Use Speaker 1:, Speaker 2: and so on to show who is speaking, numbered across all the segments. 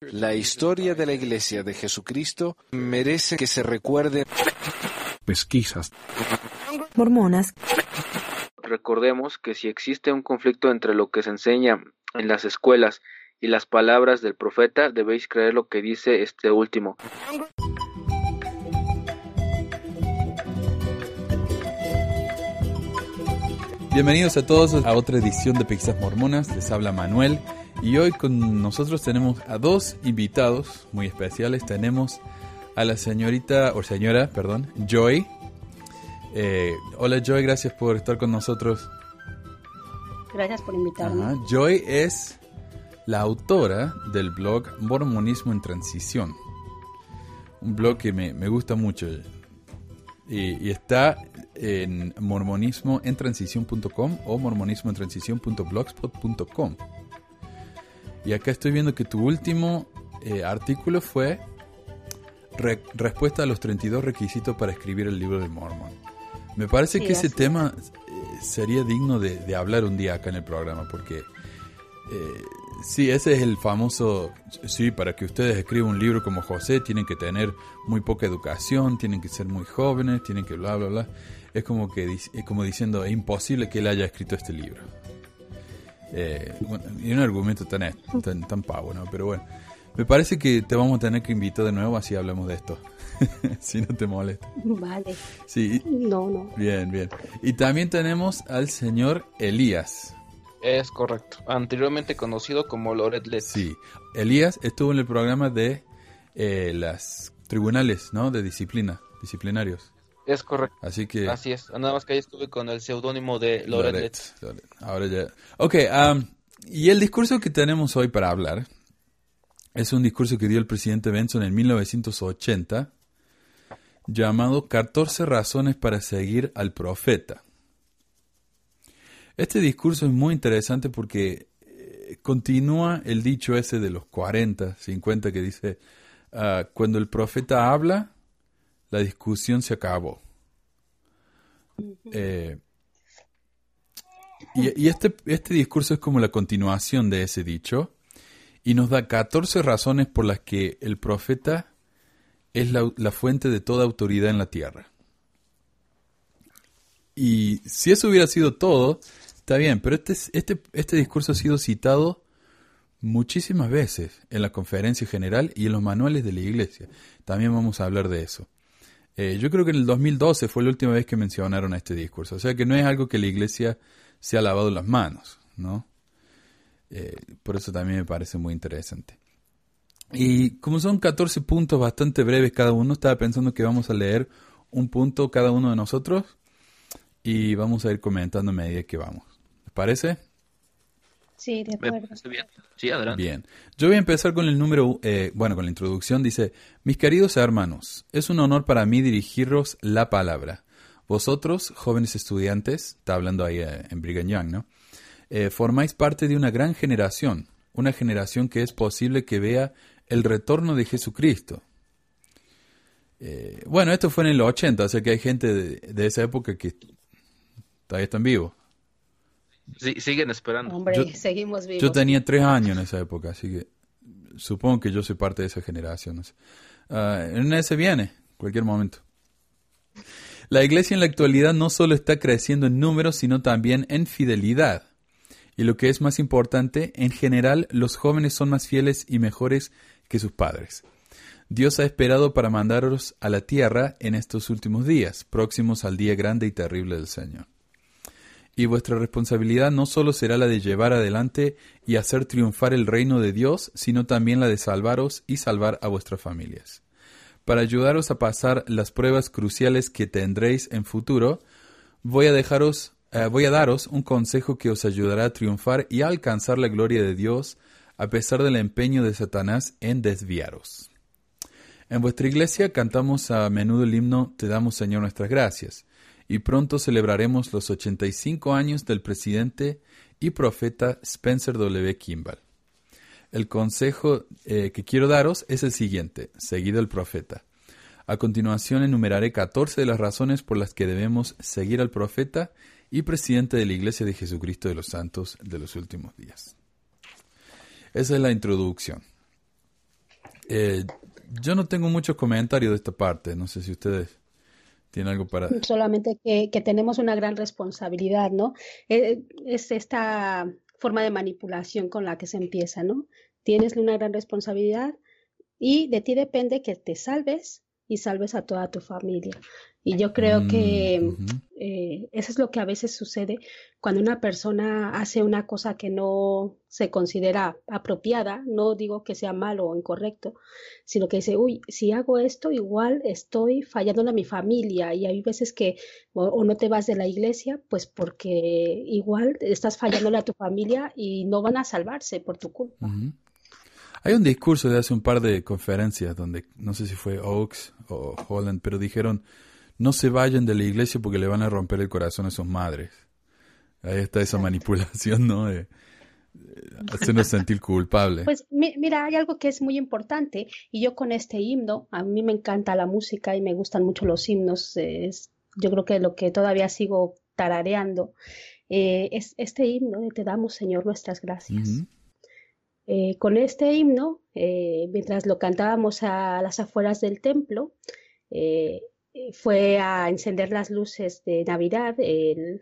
Speaker 1: La historia de la Iglesia de Jesucristo merece que se recuerde.
Speaker 2: Pesquisas.
Speaker 3: Mormonas.
Speaker 4: Recordemos que si existe un conflicto entre lo que se enseña en las escuelas y las palabras del profeta, debéis creer lo que dice este último.
Speaker 5: Bienvenidos a todos a otra edición de Pesquisas Mormonas. Les habla Manuel y hoy con nosotros tenemos a dos invitados muy especiales. Tenemos a la señorita, o señora, perdón, Joy. Eh, hola Joy, gracias por estar con nosotros.
Speaker 6: Gracias por invitarme.
Speaker 5: Ajá. Joy es la autora del blog Mormonismo en Transición. Un blog que me, me gusta mucho. Y, y está en mormonismoentransición.com o mormonismoentransición.blogspot.com. Y acá estoy viendo que tu último eh, artículo fue re- respuesta a los 32 requisitos para escribir el libro de Mormon. Me parece
Speaker 6: Sí,
Speaker 5: que ese tema eh, sería digno de, de hablar un día acá en el programa, porque eh, sí, ese es el famoso, sí, para que ustedes escriban un libro como José tienen que tener muy poca educación, tienen que ser muy jóvenes, tienen que bla, bla, bla. Es como, que, es como diciendo, es imposible que él haya escrito este libro. Eh, bueno, y un argumento tan, tan, tan pavo, ¿no? Pero bueno, me parece que te vamos a tener que invitar de nuevo así hablamos de esto. si no te molesta.
Speaker 6: Vale.
Speaker 5: Sí,
Speaker 6: No, no.
Speaker 5: bien, bien. Y también tenemos al señor Elías.
Speaker 4: Es correcto. Anteriormente conocido como Loret Letts.
Speaker 5: Sí, Elías estuvo en el programa de eh, las tribunales, ¿no? De disciplina, disciplinarios.
Speaker 4: Es correcto.
Speaker 5: Así que...
Speaker 4: Así es. Nada más que ahí estuve con el seudónimo de Loret
Speaker 5: Loret,
Speaker 4: Letts.
Speaker 5: Loret. Ahora ya. Ok, um, y el discurso que tenemos hoy para hablar es un discurso que dio el presidente Benson en 1980 llamado 14 razones para seguir al profeta. Este discurso es muy interesante porque eh, continúa el dicho ese de los 40, 50 que dice, ah, cuando el profeta habla, la discusión se acabó. Eh, y y este, este discurso es como la continuación de ese dicho y nos da 14 razones por las que el profeta es la, la fuente de toda autoridad en la tierra. Y si eso hubiera sido todo, está bien, pero este, es- este, este discurso ha sido citado muchísimas veces en la conferencia general y en los manuales de la iglesia. También vamos a hablar de eso. Eh, yo creo que en el 2012 fue la última vez que mencionaron este discurso. O sea que no es algo que la iglesia se ha lavado las manos, ¿no? Eh, por eso también me parece muy interesante. Y como son 14 puntos bastante breves cada uno, estaba pensando que vamos a leer un punto cada uno de nosotros y vamos a ir comentando a medida que vamos. ¿Les parece?
Speaker 6: Sí, de acuerdo.
Speaker 4: Sí, adelante.
Speaker 5: Bien. Yo voy a empezar con el número, eh, bueno, con la introducción. Dice, mis queridos hermanos, es un honor para mí dirigiros la palabra. Vosotros, jóvenes estudiantes, está hablando ahí eh, en Brigham Young, ¿no? Eh, formáis parte de una gran generación, una generación que es posible que vea el retorno de Jesucristo. Eh, bueno, esto fue en el 80, o sea que hay gente de, de esa época que todavía están vivos.
Speaker 4: Sí, siguen esperando.
Speaker 6: Hombre,
Speaker 5: Yo-
Speaker 6: seguimos vivos.
Speaker 5: Yo tenía tres años en esa época, así que supongo que yo soy parte de esa generación. no sé. Ah, en esas viene, cualquier momento. La iglesia en la actualidad no solo está creciendo en números, sino también en fidelidad. Y lo que es más importante, en general, los jóvenes son más fieles y mejores que sus padres. Dios ha esperado para mandaros a la tierra en estos últimos días, próximos al día grande y terrible del Señor. Y vuestra responsabilidad no solo será la de llevar adelante y hacer triunfar el reino de Dios, sino también la de salvaros y salvar a vuestras familias. Para ayudaros a pasar las pruebas cruciales que tendréis en futuro, voy a dejaros, eh, voy a daros un consejo que os ayudará a triunfar y a alcanzar la gloria de Dios a pesar del empeño de Satanás en desviaros. En vuestra iglesia cantamos a menudo el himno Te damos Señor nuestras gracias, y pronto celebraremos los 85 años del presidente y profeta Spencer W. Kimball. El consejo eh, que quiero daros es el siguiente, seguid al profeta. A continuación enumeraré 14 de las razones por las que debemos seguir al profeta y presidente de la Iglesia de Jesucristo de los Santos de los últimos días. Esa es la introducción. Eh, yo no tengo muchos comentarios de esta parte. No sé si ustedes tienen algo para...
Speaker 6: Solamente que, que tenemos una gran responsabilidad, ¿no? Eh, es esta forma de manipulación con la que se empieza, ¿no? Tienes una gran responsabilidad y de ti depende que te salves y salves a toda tu familia. Y yo creo que
Speaker 5: Mm, ujú.
Speaker 6: eh, eso es lo que a veces sucede cuando una persona hace una cosa que no se considera apropiada, no digo que sea malo o incorrecto, sino que dice, uy, si hago esto, igual estoy fallando a mi familia. Y hay veces que o, o no te vas de la iglesia, pues porque igual estás fallándole a tu familia y no van a salvarse por tu culpa.
Speaker 5: Hay un discurso de hace un par de conferencias donde, no sé si fue Oaks o Holland, pero dijeron, no se vayan de la iglesia porque le van a romper el corazón a sus madres. Ahí está esa manipulación, ¿no? De, hacernos sentir culpables.
Speaker 6: Pues mi- mira, hay algo que es muy importante y yo con este himno, a mí me encanta la música y me gustan mucho los himnos, es, yo creo que lo que todavía sigo tarareando eh, es este himno de Te damos, Señor, nuestras gracias. Eh, con este himno, eh, mientras lo cantábamos a las afueras del templo, eh, fue a encender las luces de Navidad el,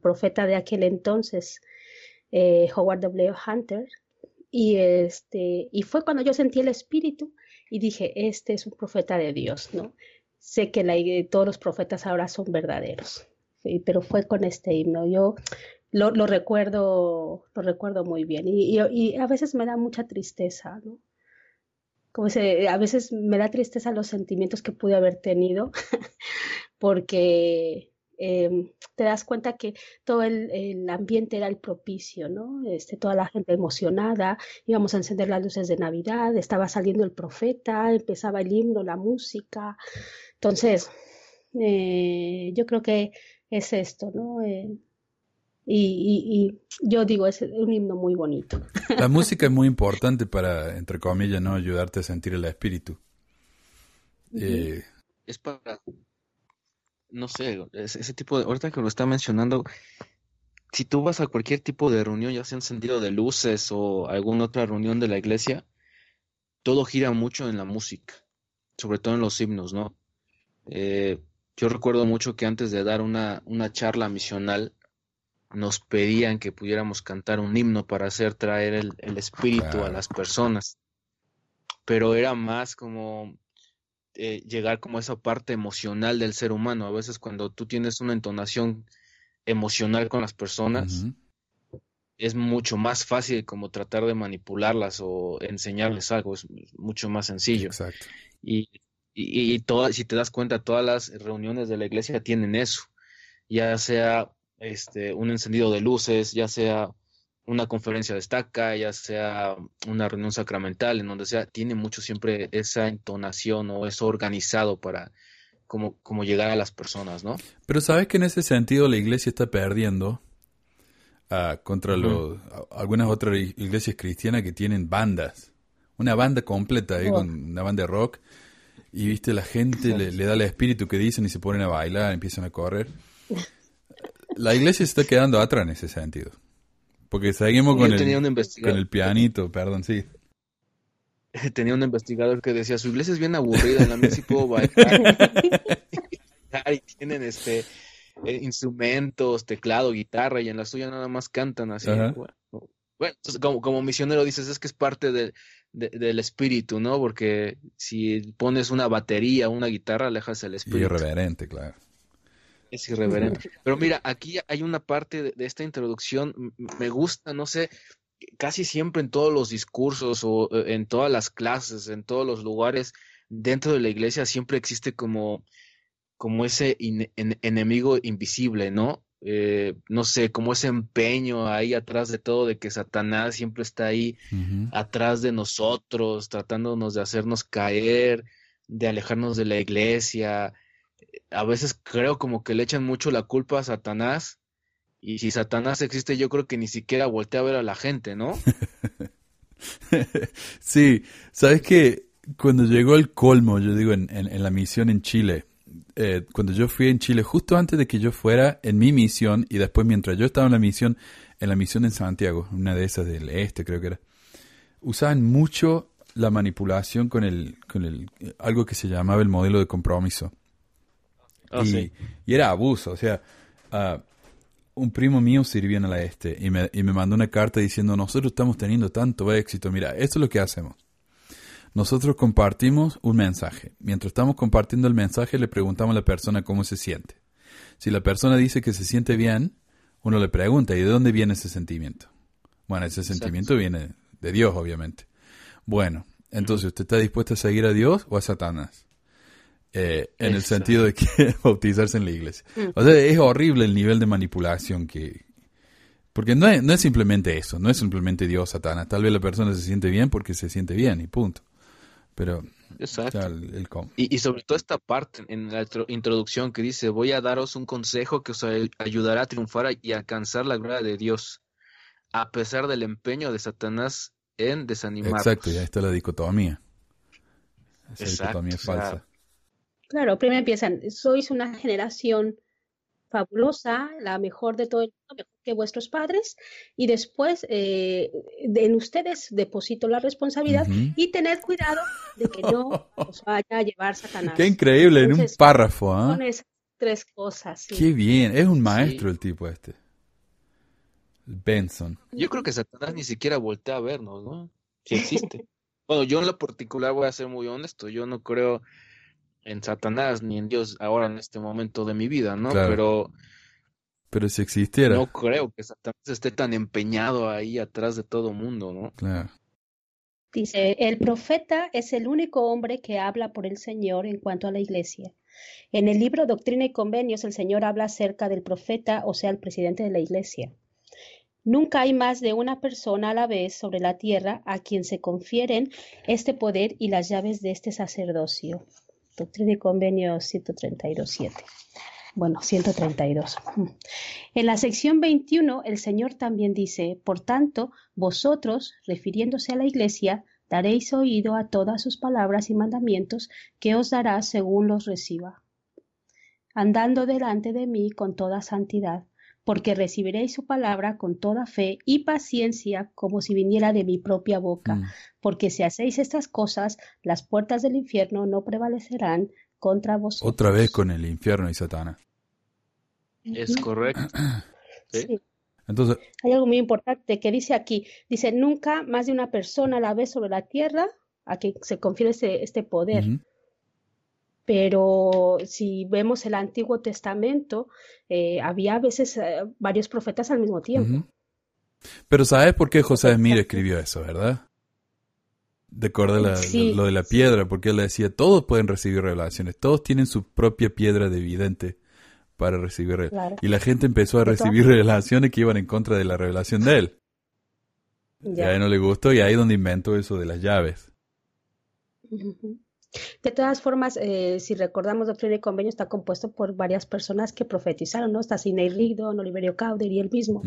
Speaker 6: profeta de aquel entonces, Howard W. Hunter, y, este, y fue cuando yo sentí el espíritu y dije, este es un profeta de Dios, ¿no? Sé que todos los profetas ahora son verdaderos, sí, pero fue con este himno. Yo lo, lo recuerdo, lo recuerdo muy bien y, y- a veces me da mucha tristeza, ¿no? Como se, a veces me da tristeza los sentimientos que pude haber tenido porque em, te das cuenta que todo el, el ambiente era el propicio, ¿no? Este, toda la gente emocionada, íbamos a encender las luces de Navidad, estaba saliendo el profeta, empezaba el himno, la música. Entonces, eh, yo creo que es esto, ¿no? Eh, y, y- y yo digo, es un himno muy bonito.
Speaker 5: La música es muy importante para, entre comillas, ¿no? Ayudarte a sentir el espíritu. Eh,
Speaker 4: Es para, no sé, es- ese tipo de, ahorita que lo está mencionando, si tú vas a cualquier tipo de reunión, ya sea encendido de luces o alguna otra reunión de la iglesia, todo gira mucho en la música, sobre todo en los himnos, ¿no? Eh, yo recuerdo mucho que antes de dar una, una charla misional, nos pedían que pudiéramos cantar un himno para hacer traer el, el espíritu a las personas. Pero era más como eh, llegar como a esa parte emocional del ser humano. A veces cuando tú tienes una entonación emocional con las personas, es mucho más fácil como tratar de manipularlas o enseñarles algo, es mucho más sencillo.
Speaker 5: Exacto.
Speaker 4: Y, y, y todas, si te das cuenta, todas las reuniones de la iglesia tienen eso, ya sea este, un encendido de luces, ya sea una conferencia de estaca, ya sea una reunión sacramental, en donde sea, tiene mucho siempre esa entonación o eso organizado para como, como llegar a las personas, ¿no?
Speaker 5: Pero sabes que en ese sentido la iglesia está perdiendo ah, contra los, algunas otras iglesias cristianas que tienen bandas. Una banda completa,
Speaker 6: Oh.
Speaker 5: con una banda de rock. Y viste, la gente le, le da el espíritu que dicen y se ponen a bailar, empiezan a correr. La iglesia se está quedando atrás en ese sentido. Porque seguimos con el, con el pianito, perdón, sí.
Speaker 4: tenía un investigador que decía, su iglesia es bien aburrida, en la mía sí puedo bailar. y tienen este eh, instrumentos, teclado, guitarra, y en la suya nada más cantan así. Bueno, bueno, entonces como, como misionero dices, es que es parte de- de- del espíritu, ¿no? Porque si pones una batería, una guitarra, alejas el espíritu.
Speaker 5: irreverente, claro.
Speaker 4: Es irreverente. Pero mira, aquí hay una parte de, de esta introducción, me gusta, no sé, casi siempre en todos los discursos o eh, en todas las clases, en todos los lugares dentro de la iglesia siempre existe como, como ese in- en- enemigo invisible, ¿no? Eh, no sé, como ese empeño ahí atrás de todo, de que Satanás siempre está ahí atrás de nosotros, tratándonos de hacernos caer, de alejarnos de la iglesia. A veces creo como que le echan mucho la culpa a Satanás. Y si Satanás existe, yo creo que ni siquiera voltea a ver a la gente, ¿no?
Speaker 5: Sí, sabes que cuando llegó el colmo, yo digo, en, la misión en Chile, eh, cuando yo fui en Chile, justo antes de que yo fuera en mi misión y después mientras yo estaba en la misión, en la misión en Santiago, una de esas del este creo que era, usaban mucho la manipulación con el, con el, algo que se llamaba el modelo de compromiso.
Speaker 4: Ah,
Speaker 5: y,
Speaker 4: sí.
Speaker 5: y era abuso, o sea, ah, un primo mío sirvió en la este y me, y me mandó una carta diciendo, nosotros estamos teniendo tanto éxito, mira, esto es lo que hacemos. Nosotros compartimos un mensaje. Mientras estamos compartiendo el mensaje, le preguntamos a la persona cómo se siente. Si la persona dice que se siente bien, uno le pregunta, ¿y de dónde viene ese sentimiento? Bueno, ese sentimiento viene de Dios, obviamente. Bueno, entonces, ¿usted está dispuesto a seguir a Dios o a Satanás? Eh, en el sentido de que bautizarse en la iglesia. O sea, es horrible el nivel de manipulación que... Porque no es, no es simplemente eso, no es simplemente Dios, Satanás. Tal vez la persona se siente bien porque se siente bien y punto. Pero, o
Speaker 4: Exacto.
Speaker 5: sea, el, el
Speaker 4: Y, y sobre todo esta parte en la intro- introducción que dice, voy a daros un consejo que os ay- ayudará a triunfar y alcanzar la gloria de Dios, a pesar del empeño de Satanás en desanimarnos.
Speaker 5: Exacto, ya está la dicotomía. Esa
Speaker 4: Exacto,
Speaker 5: dicotomía
Speaker 4: o sea,
Speaker 5: falsa.
Speaker 6: Claro, primero empiezan, sois una generación fabulosa, la mejor de todo el mundo, mejor que vuestros padres, y después eh, de- en ustedes deposito la responsabilidad y tened cuidado de que no os vaya a llevar Satanás.
Speaker 5: Qué increíble, en un
Speaker 6: Entonces,
Speaker 5: párrafo, ¿ah?
Speaker 6: Son esas tres cosas. sí.
Speaker 5: Qué bien, es un maestro el tipo este. Benson.
Speaker 4: Yo creo que Satanás ni siquiera voltea a vernos, ¿no? Si existe. Bueno, yo en lo particular voy a ser muy honesto, yo no creo en Satanás ni en Dios ahora en este momento de mi vida, ¿no?
Speaker 5: Claro.
Speaker 4: Pero
Speaker 5: Pero si existiera,
Speaker 4: no creo que Satanás esté tan empeñado ahí atrás de todo mundo, ¿no?
Speaker 5: claro.
Speaker 6: Dice, el profeta es el único hombre que habla por el Señor en cuanto a la iglesia. En el libro Doctrina y Convenios, el Señor habla acerca del profeta, o sea, el presidente de la iglesia. Nunca hay más de una persona a la vez sobre la tierra a quien se confieren este poder y las llaves de este sacerdocio. Doctrina y Convenios 132.7. Bueno, 132. En la sección 21, el Señor también dice, por tanto, vosotros, refiriéndose a la iglesia, daréis oído a todas sus palabras y mandamientos que os dará según los reciba, andando delante de mí con toda santidad, porque recibiréis su palabra con toda fe y paciencia, como si viniera de mi propia boca.
Speaker 5: Mm.
Speaker 6: Porque si hacéis estas cosas, las puertas del infierno no prevalecerán contra vosotros.
Speaker 5: Otra vez con el infierno y Satanás.
Speaker 4: Es correcto. ¿sí?
Speaker 6: Sí.
Speaker 5: Entonces,
Speaker 6: Hay algo muy importante que dice aquí. Dice, nunca más de una persona a la vez sobre la tierra a quien se confiere este, este poder. Pero si vemos el Antiguo Testamento, eh, había a veces eh, varios profetas al mismo tiempo.
Speaker 5: Pero ¿sabes por qué José Smith escribió eso, verdad? De acuerdo a la-
Speaker 6: Sí.
Speaker 5: lo de la piedra, porque él decía, todos pueden recibir revelaciones, todos tienen su propia piedra de vidente para recibir re-
Speaker 6: Claro.
Speaker 5: Y la gente empezó a recibir revelaciones que iban en contra de la revelación de él. Y
Speaker 6: Ya.
Speaker 5: a él no le gustó y ahí es donde inventó eso de las llaves.
Speaker 6: Ujú. De todas formas, eh, si recordamos, Doctrina y Convenio está compuesto por varias personas que profetizaron, ¿no? Está Sidney Rigdon, Oliverio Cowdery y él mismo.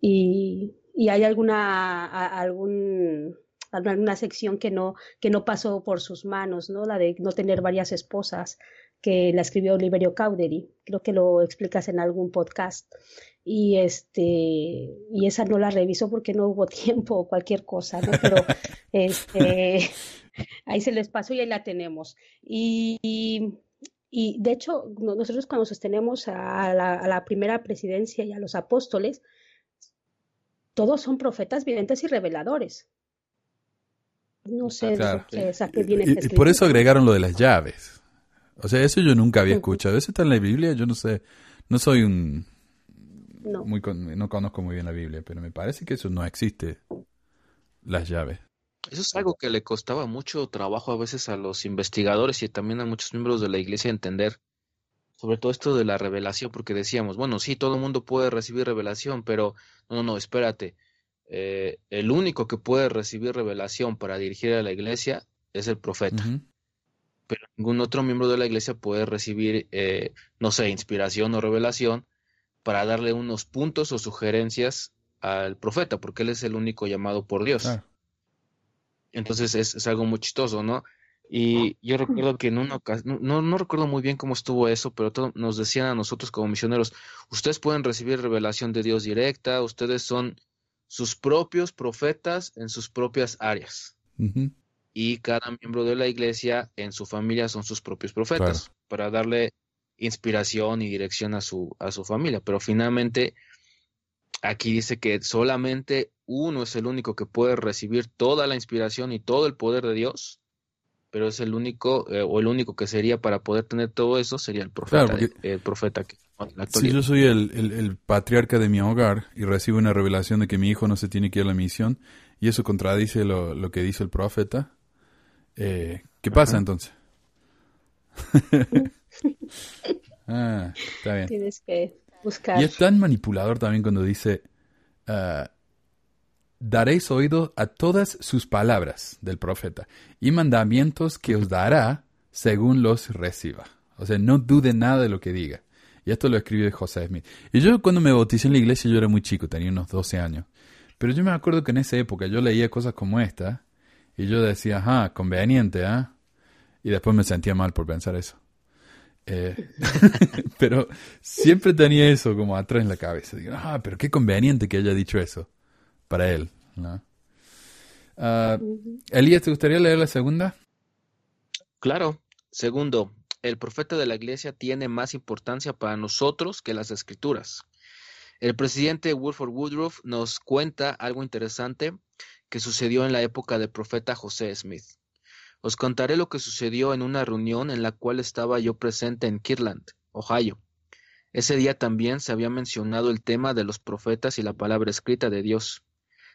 Speaker 6: Y, y hay alguna a- algún alguna sección que no que no pasó por sus manos, ¿no? La de no tener varias esposas que la escribió Oliverio Cowdery, creo que lo explicas en algún podcast. Y este y esa no la reviso porque no hubo tiempo o cualquier cosa, ¿no? Pero este ahí se les pasó y ahí la tenemos. Y, y, y, de hecho, no- nosotros cuando sostenemos a la, a la primera presidencia y a los apóstoles, todos son profetas, videntes y reveladores. No sé de
Speaker 5: Claro.
Speaker 6: qué saqué bien
Speaker 5: Y,
Speaker 6: esta
Speaker 5: y por eso agregaron lo de las llaves. O sea, eso yo nunca había escuchado. Eso está en la Biblia, yo no sé. No soy un...
Speaker 6: No.
Speaker 5: Muy no conozco muy bien la Biblia, pero me parece que eso no existe. Las llaves.
Speaker 4: Eso es algo que le costaba mucho trabajo a veces a los investigadores y también a muchos miembros de la iglesia entender, sobre todo esto de la revelación, porque decíamos, bueno, sí, todo el mundo puede recibir revelación, pero no, no, espérate. Eh, el único que puede recibir revelación para dirigir a la iglesia es el profeta, pero ningún otro miembro de la iglesia puede recibir, eh, no sé, inspiración o revelación para darle unos puntos o sugerencias al profeta, porque él es el único llamado por Dios.
Speaker 5: Claro.
Speaker 4: Entonces es, es algo muy chistoso, ¿no? Y yo recuerdo que en una ocasión, no, no recuerdo muy bien cómo estuvo eso, pero todo- nos decían a nosotros como misioneros, ustedes pueden recibir revelación de Dios directa, ustedes son sus propios profetas en sus propias áreas. Y cada miembro de la iglesia en su familia son sus propios profetas para darle inspiración y dirección a su, a su familia. Pero finalmente aquí dice que solamente uno es el único que puede recibir toda la inspiración y todo el poder de Dios, pero es el único, eh, o el único que sería para poder tener todo eso sería el profeta,
Speaker 5: Claro, porque-
Speaker 4: el profeta que la
Speaker 5: Si yo soy el, el- el patriarca de mi hogar y recibo una revelación de que mi hijo no se tiene que ir a la misión y eso contradice lo, lo que dice el profeta, eh, ¿qué pasa
Speaker 4: Ajá.
Speaker 5: entonces? ah, está bien.
Speaker 6: Tienes que
Speaker 5: Y es tan manipulador también cuando dice, ah, daréis oído a todas sus palabras del profeta y mandamientos que os dará según los reciba. O sea, no dude nada de lo que diga. Y esto lo escribe José Smith. Y yo cuando me bauticé en la iglesia yo era muy chico, tenía unos 12 años. Pero yo me acuerdo que en esa época yo leía cosas como esta y yo decía, ajá, conveniente, ¿ah? Y después me sentía mal por pensar eso. Eh, pero siempre tenía eso como atrás en la cabeza. Digo, ah, pero qué conveniente que haya dicho eso para él. ¿no? Ah, Elías, ¿te gustaría leer la segunda?
Speaker 4: Claro. Segundo, el profeta de la iglesia tiene más importancia para nosotros que las escrituras. El presidente Wilford Woodruff nos cuenta algo interesante que sucedió en la época del profeta José Smith. Os contaré lo que sucedió en una reunión en la cual estaba yo presente en Kirtland, Ohio. Ese día también se había mencionado el tema de los profetas y la palabra escrita de Dios.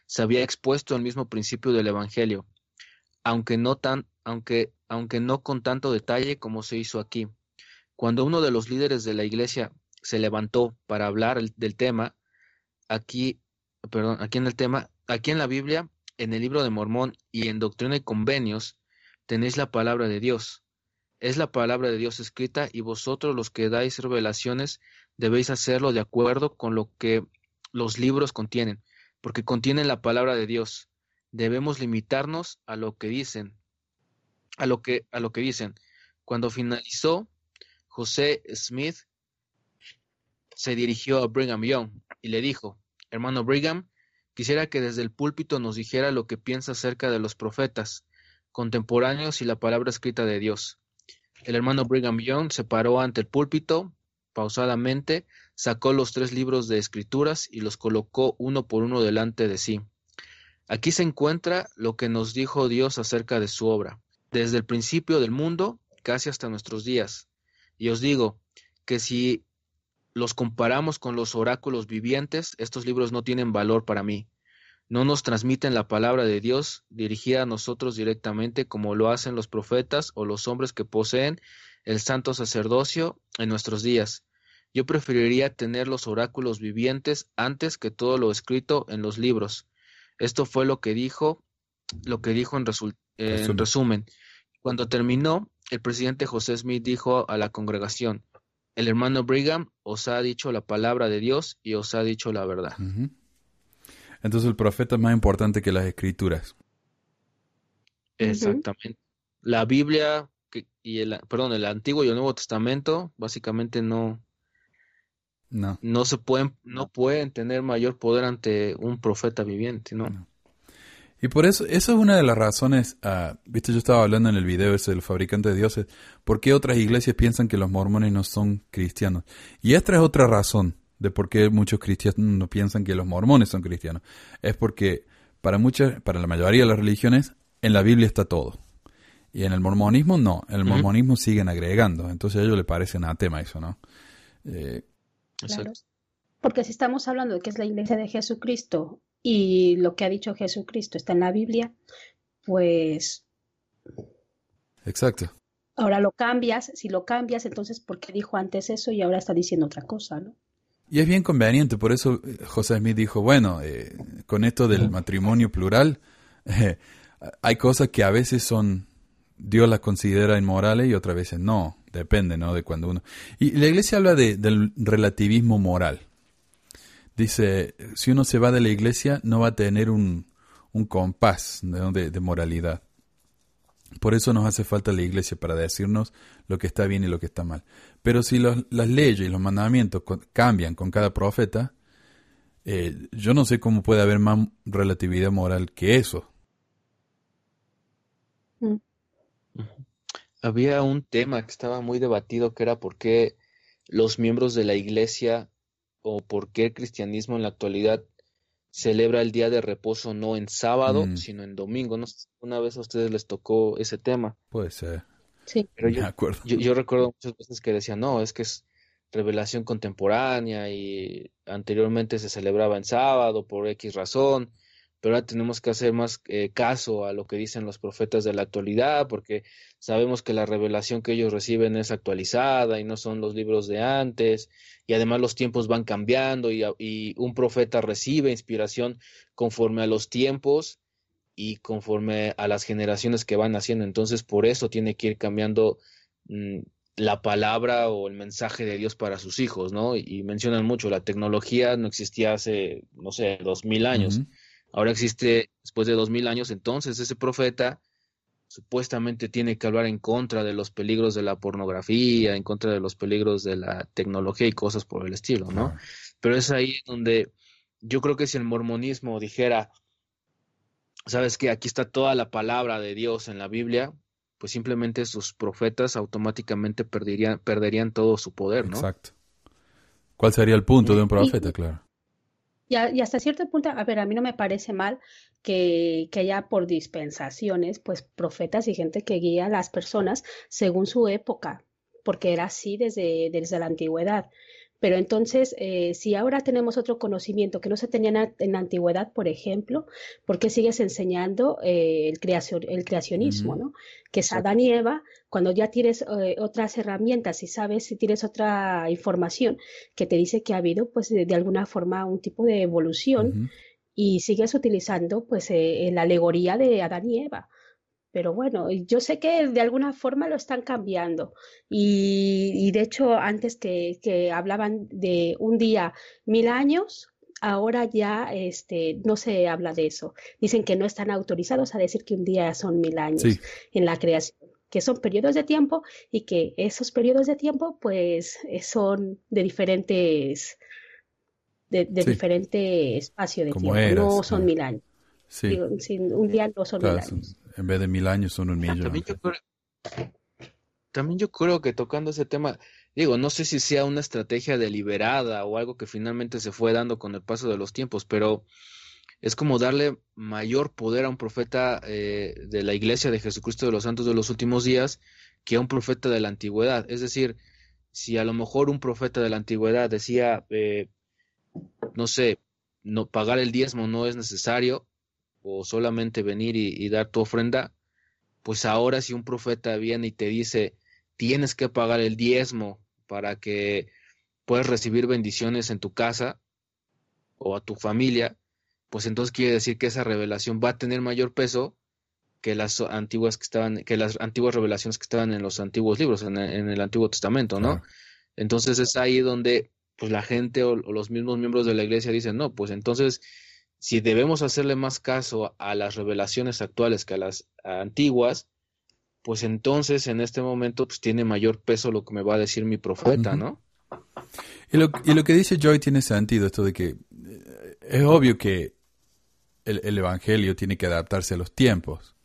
Speaker 4: Se había expuesto el mismo principio del Evangelio, aunque no tan, aunque, aunque no con tanto detalle como se hizo aquí. Cuando uno de los líderes de la iglesia se levantó para hablar el- del tema, aquí, perdón, aquí en el tema, aquí en la Biblia, en el libro de Mormón y en Doctrina y Convenios, tenéis la palabra de Dios. Es la palabra de Dios escrita y vosotros los que dais revelaciones debéis hacerlo de acuerdo con lo que los libros contienen, porque contienen la palabra de Dios. Debemos limitarnos a lo que dicen, a lo que, a lo que dicen. Cuando finalizó, José Smith se dirigió a Brigham Young y le dijo, hermano Brigham, quisiera que desde el púlpito nos dijera lo que piensa acerca de los profetas contemporáneos y la palabra escrita de Dios. El hermano Brigham Young se paró ante el púlpito, pausadamente, sacó los tres libros de escrituras y los colocó uno por uno delante de sí. Aquí se encuentra lo que nos dijo Dios acerca de su obra, desde el principio del mundo casi hasta nuestros días. Y os digo que si los comparamos con los oráculos vivientes, estos libros no tienen valor para mí. No nos transmiten la palabra de Dios dirigida a nosotros directamente como lo hacen los profetas o los hombres que poseen el santo sacerdocio en nuestros días. Yo preferiría tener los oráculos vivientes antes que todo lo escrito en los libros. Esto fue lo que dijo, lo que dijo en, eh,
Speaker 5: Resumen.
Speaker 4: Cuando terminó, el presidente José Smith dijo a la congregación, el hermano Brigham os ha dicho la palabra de Dios y os ha dicho la verdad.
Speaker 5: Entonces el profeta es más importante que las escrituras.
Speaker 4: Exactamente. La Biblia y el, perdón, el Antiguo y el Nuevo Testamento básicamente no,
Speaker 5: No.
Speaker 4: no se pueden, no pueden tener mayor poder ante un profeta viviente, ¿no?
Speaker 5: Y por eso, eso es una de las razones, ah, viste, yo estaba hablando en el video ese del fabricante de dioses, por qué otras iglesias piensan que los mormones no son cristianos. Y esta es otra razón de por qué muchos cristianos no piensan que los mormones son cristianos. Es porque para muchas, para la mayoría de las religiones, en la Biblia está todo. Y en el mormonismo no, en el mormonismo siguen agregando. Entonces a ellos les parece anatema eso, ¿no? Eh,
Speaker 6: Claro. Porque si estamos hablando de que es la iglesia de Jesucristo y lo que ha dicho Jesucristo está en la Biblia, pues
Speaker 5: exacto.
Speaker 6: ahora lo cambias. Si lo cambias, entonces ¿por qué dijo antes eso y ahora está diciendo otra cosa, ¿no?
Speaker 5: Y es bien conveniente, por eso eh, José Smith dijo, bueno, eh, con esto del matrimonio plural, eh, hay cosas que a veces son, Dios las considera inmorales y otras veces no, depende, ¿no? De cuando uno... Y la iglesia habla de, del relativismo moral. Dice, si uno se va de la iglesia no va a tener un, un compás ¿no? de, de moralidad. Por eso nos hace falta la iglesia para decirnos lo que está bien y lo que está mal. Pero si los- las leyes y los mandamientos co- cambian con cada profeta, eh, yo no sé cómo puede haber más relatividad moral que eso.
Speaker 4: había un tema que estaba muy debatido que era por qué los miembros de la iglesia o por qué el cristianismo en la actualidad celebra el día de reposo no en sábado,
Speaker 5: Mm.
Speaker 4: sino en domingo. No sé si una vez a ustedes les tocó ese tema,
Speaker 5: Puede ser.
Speaker 6: Sí.
Speaker 4: pero
Speaker 5: Me
Speaker 4: yo,
Speaker 5: acuerdo.
Speaker 4: yo, yo recuerdo muchas veces que decían, no, es que es revelación contemporánea y anteriormente se celebraba en sábado por X razón, pero ahora tenemos que hacer más eh, caso a lo que dicen los profetas de la actualidad, porque sabemos que la revelación que ellos reciben es actualizada y no son los libros de antes, y además los tiempos van cambiando y un profeta recibe inspiración conforme a los tiempos y conforme a las generaciones que van naciendo. Entonces, por eso tiene que ir cambiando mm, la palabra o el mensaje de Dios para sus hijos, ¿no? Y, y mencionan mucho, la tecnología no existía hace, no sé, dos mil años. Ahora existe después de dos mil años, entonces ese profeta supuestamente tiene que hablar en contra de los peligros de la pornografía, en contra de los peligros de la tecnología y cosas por el estilo, ¿no? Pero es ahí donde yo creo que si el mormonismo dijera, sabes que aquí está toda la palabra de Dios en la Biblia, pues simplemente sus profetas automáticamente perderían, perderían todo su poder, ¿no?
Speaker 5: Exacto. ¿Cuál sería el punto de un profeta? Claro.
Speaker 6: Y, y hasta cierto punto, a ver, a mí no me parece mal que, que haya por dispensaciones, pues profetas y gente que guía a las personas según su época, porque era así desde, desde la antigüedad. Pero entonces, eh, si ahora tenemos otro conocimiento que no se tenía en la, en la antigüedad, por ejemplo, ¿por qué sigues enseñando eh, el, creación, el creacionismo. ¿no? Que es. Adán y Eva, cuando ya tienes eh, otras herramientas y sabes si tienes otra información que te dice que ha habido, pues de, de alguna forma un tipo de evolución y sigues utilizando pues eh, la alegoría de Adán y Eva. Pero bueno, yo sé que de alguna forma lo están cambiando. Y, y de hecho, antes que, que hablaban de un día mil años, ahora ya este, no se habla de eso. Dicen que no están autorizados a decir que un día son mil años
Speaker 5: Sí.
Speaker 6: en la creación, que son periodos de tiempo y que esos periodos de tiempo pues eh, son de diferentes, de, de
Speaker 5: Sí.
Speaker 6: diferente espacio de
Speaker 5: Como
Speaker 6: tiempo,
Speaker 5: eras,
Speaker 6: no son
Speaker 5: ah.
Speaker 6: mil años.
Speaker 5: Sí.
Speaker 6: Digo, un día no son
Speaker 5: Claro,
Speaker 6: mil
Speaker 5: son-
Speaker 6: años.
Speaker 5: En vez de mil años son un millón.
Speaker 4: También yo creo, también yo creo que tocando ese tema, digo, no sé si sea una estrategia deliberada o algo que finalmente se fue dando con el paso de los tiempos, pero es como darle mayor poder a un profeta eh, de la Iglesia de Jesucristo de los Santos de los últimos días que a un profeta de la antigüedad. Es decir, si a lo mejor un profeta de la antigüedad decía, eh, no sé, no pagar el diezmo no es necesario o solamente venir y, y dar tu ofrenda, pues ahora si un profeta viene y te dice, tienes que pagar el diezmo para que puedas recibir bendiciones en tu casa o a tu familia, pues entonces quiere decir que esa revelación va a tener mayor peso que las antiguas que estaban, que las antiguas revelaciones que estaban en los antiguos libros, en el, en el Antiguo Testamento, ¿no? Entonces es ahí donde pues la gente o, o los mismos miembros de la iglesia dicen, no, pues entonces si debemos hacerle más caso a las revelaciones actuales que a las antiguas, pues entonces en este momento pues tiene mayor peso lo que me va a decir mi profeta. ¿no?
Speaker 5: Y lo, y lo que dice Joy tiene sentido, esto de que eh, es obvio que el, el Evangelio tiene que adaptarse a los tiempos.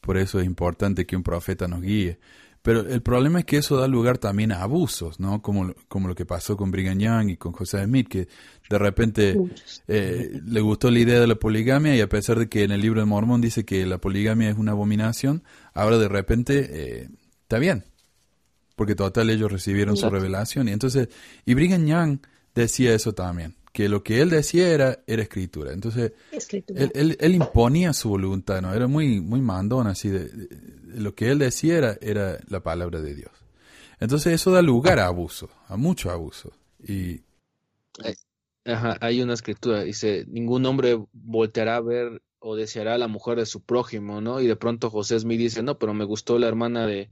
Speaker 5: Por eso es importante que un profeta nos guíe. Pero el problema es que eso da lugar también a abusos, ¿no? Como, como lo que pasó con Brigham Young y con José Smith, que de repente eh, le gustó la idea de la poligamia y a pesar de que en el libro de Mormón dice que la poligamia es una abominación, ahora de repente eh, está bien, porque total ellos recibieron su revelación. Y entonces y Brigham Young decía eso también, que lo que él decía era era escritura, entonces
Speaker 6: Escritura.
Speaker 5: él, él, él imponía su voluntad, no era muy muy mandón así de, de- de lo que él decía era, era la palabra de Dios, entonces eso da lugar a abuso, a mucho abuso y
Speaker 4: Ajá, hay una escritura, dice, ningún hombre volteará a ver o deseará a la mujer de su prójimo, ¿no? Y de pronto José Smith dice, no, pero me gustó la hermana de,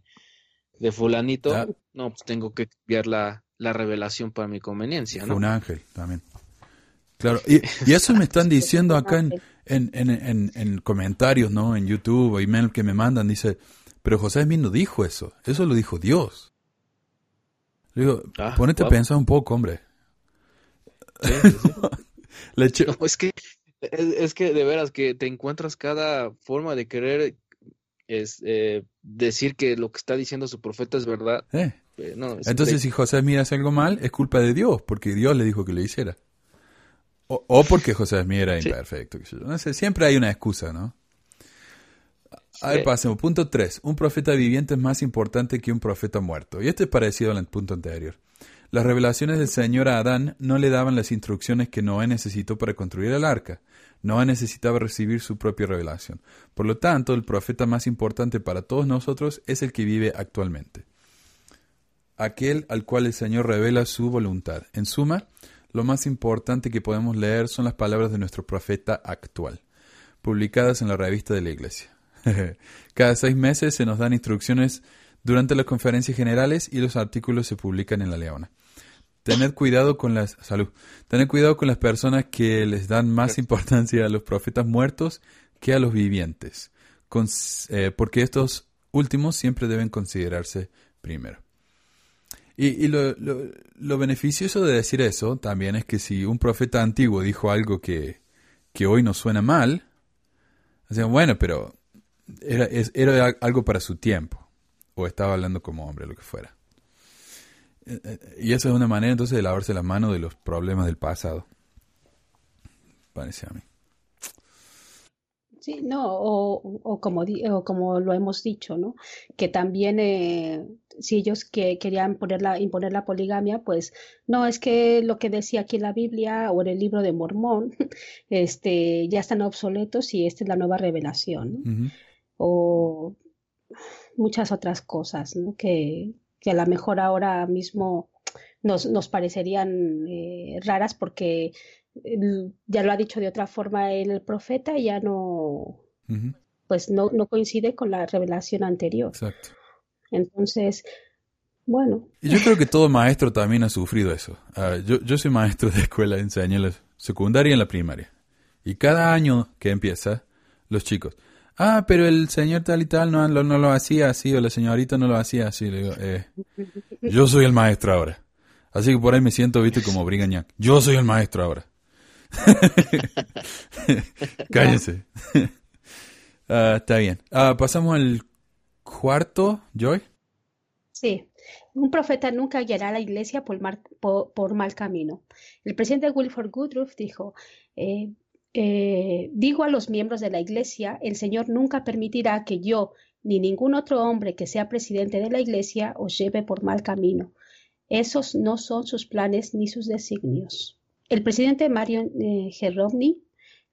Speaker 4: de fulanito,
Speaker 5: Ah.
Speaker 4: no, pues tengo que cambiar la, la revelación para mi conveniencia, ¿no?
Speaker 5: un ángel también. Claro, y, y eso me están diciendo acá en, en, en, en, en comentarios, ¿no? En YouTube o email que me mandan, dice, pero José Smith no dijo eso, eso lo dijo Dios. Le digo,
Speaker 4: Ah,
Speaker 5: ponete a pensar un poco, hombre.
Speaker 4: Sí, sí, sí.
Speaker 5: Le eché-
Speaker 4: No, es que, es, es que de veras que te encuentras cada forma de querer es eh, decir que lo que está diciendo su profeta es verdad.
Speaker 5: Eh.
Speaker 4: eh, no, es
Speaker 5: Entonces, si José Smith hace algo mal, es culpa de Dios, porque Dios le dijo que lo hiciera. O, o porque José Smith era
Speaker 4: Sí.
Speaker 5: imperfecto. No sé, siempre hay una excusa, ¿no? A ver, pasemos. Punto 3. Un profeta viviente es más importante que un profeta muerto. Y este es parecido al punto anterior. Las revelaciones del Señor a Adán no le daban las instrucciones que Noé necesitó para construir el arca. Noé necesitaba recibir su propia revelación. Por lo tanto, el profeta más importante para todos nosotros es el que vive actualmente. Aquel al cual el Señor revela su voluntad. En suma, lo más importante que podemos leer son las palabras de nuestro profeta actual, publicadas en la revista de la Iglesia. Cada seis meses se nos dan instrucciones durante las conferencias generales y los artículos se publican en la Leona. Tened cuidado con las salud. Tened cuidado con las personas que les dan más importancia a los profetas muertos que a los vivientes, eh, porque estos últimos siempre deben considerarse primero. Y, y lo, lo- lo beneficioso de decir eso también es que si un profeta antiguo dijo algo que, que hoy nos suena mal, decían, bueno, pero era, era algo para su tiempo, o estaba hablando como hombre, lo que fuera. Eh, eh, Y eso es una manera entonces de lavarse las manos de los problemas del pasado. Parece a mí.
Speaker 6: Sí, no, o, o como, o como lo hemos dicho, ¿no? Que también eh, si ellos que querían poner la, imponer la poligamia, pues no, es que lo que decía aquí en la Biblia o en el libro de Mormón, este, ya están obsoletos y esta es la nueva revelación. O muchas otras cosas, ¿no? Que, que a lo mejor ahora mismo nos, nos parecerían eh, raras porque el- ya lo ha dicho de otra forma el profeta y ya no, pues no, no coincide con la revelación anterior.
Speaker 5: Exacto.
Speaker 6: Entonces, bueno,
Speaker 5: yo creo que todo maestro también ha sufrido eso. Ah, yo, yo soy maestro de escuela, enseño en la secundaria y en la primaria. Y cada año que empieza, los chicos, ah, pero el señor tal y tal no, lo- no lo hacía así, o la señorita no lo hacía así. Le digo, eh, yo soy el maestro ahora. Así que por ahí me siento, viste, como Brigañac. Yo soy el maestro ahora. Cállense. Ah, está bien. Ah, pasamos al cuarto, Joy.
Speaker 6: sí, un profeta nunca guiará a la iglesia por, mar- po- por mal camino. El presidente Wilford Woodruff dijo, eh, eh, digo a los miembros de la iglesia, el Señor nunca permitirá que yo ni ningún otro hombre que sea presidente de la iglesia os lleve por mal camino. Esos no son sus planes ni sus designios. El presidente Marion eh.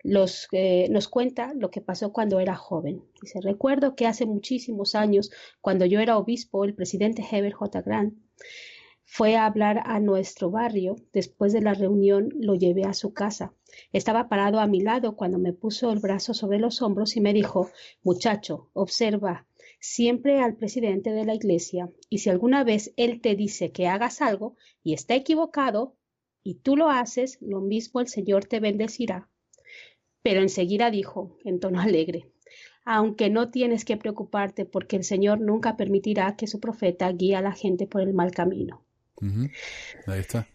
Speaker 6: Los, eh, nos cuenta lo que pasó cuando era joven. Dice, recuerdo que hace muchísimos años, cuando yo era obispo, el presidente Heber J. Grant fue a hablar a nuestro barrio. Después de la reunión lo llevé a su casa. Estaba parado a mi lado cuando me puso el brazo sobre los hombros y me dijo, muchacho, observa siempre al presidente de la iglesia y si alguna vez él te dice que hagas algo y está equivocado y tú lo haces, lo mismo el Señor te bendecirá. Pero enseguida dijo, en tono alegre, aunque no tienes que preocuparte porque el Señor nunca permitirá que su profeta guíe a la gente por el mal camino.
Speaker 5: Ahí está.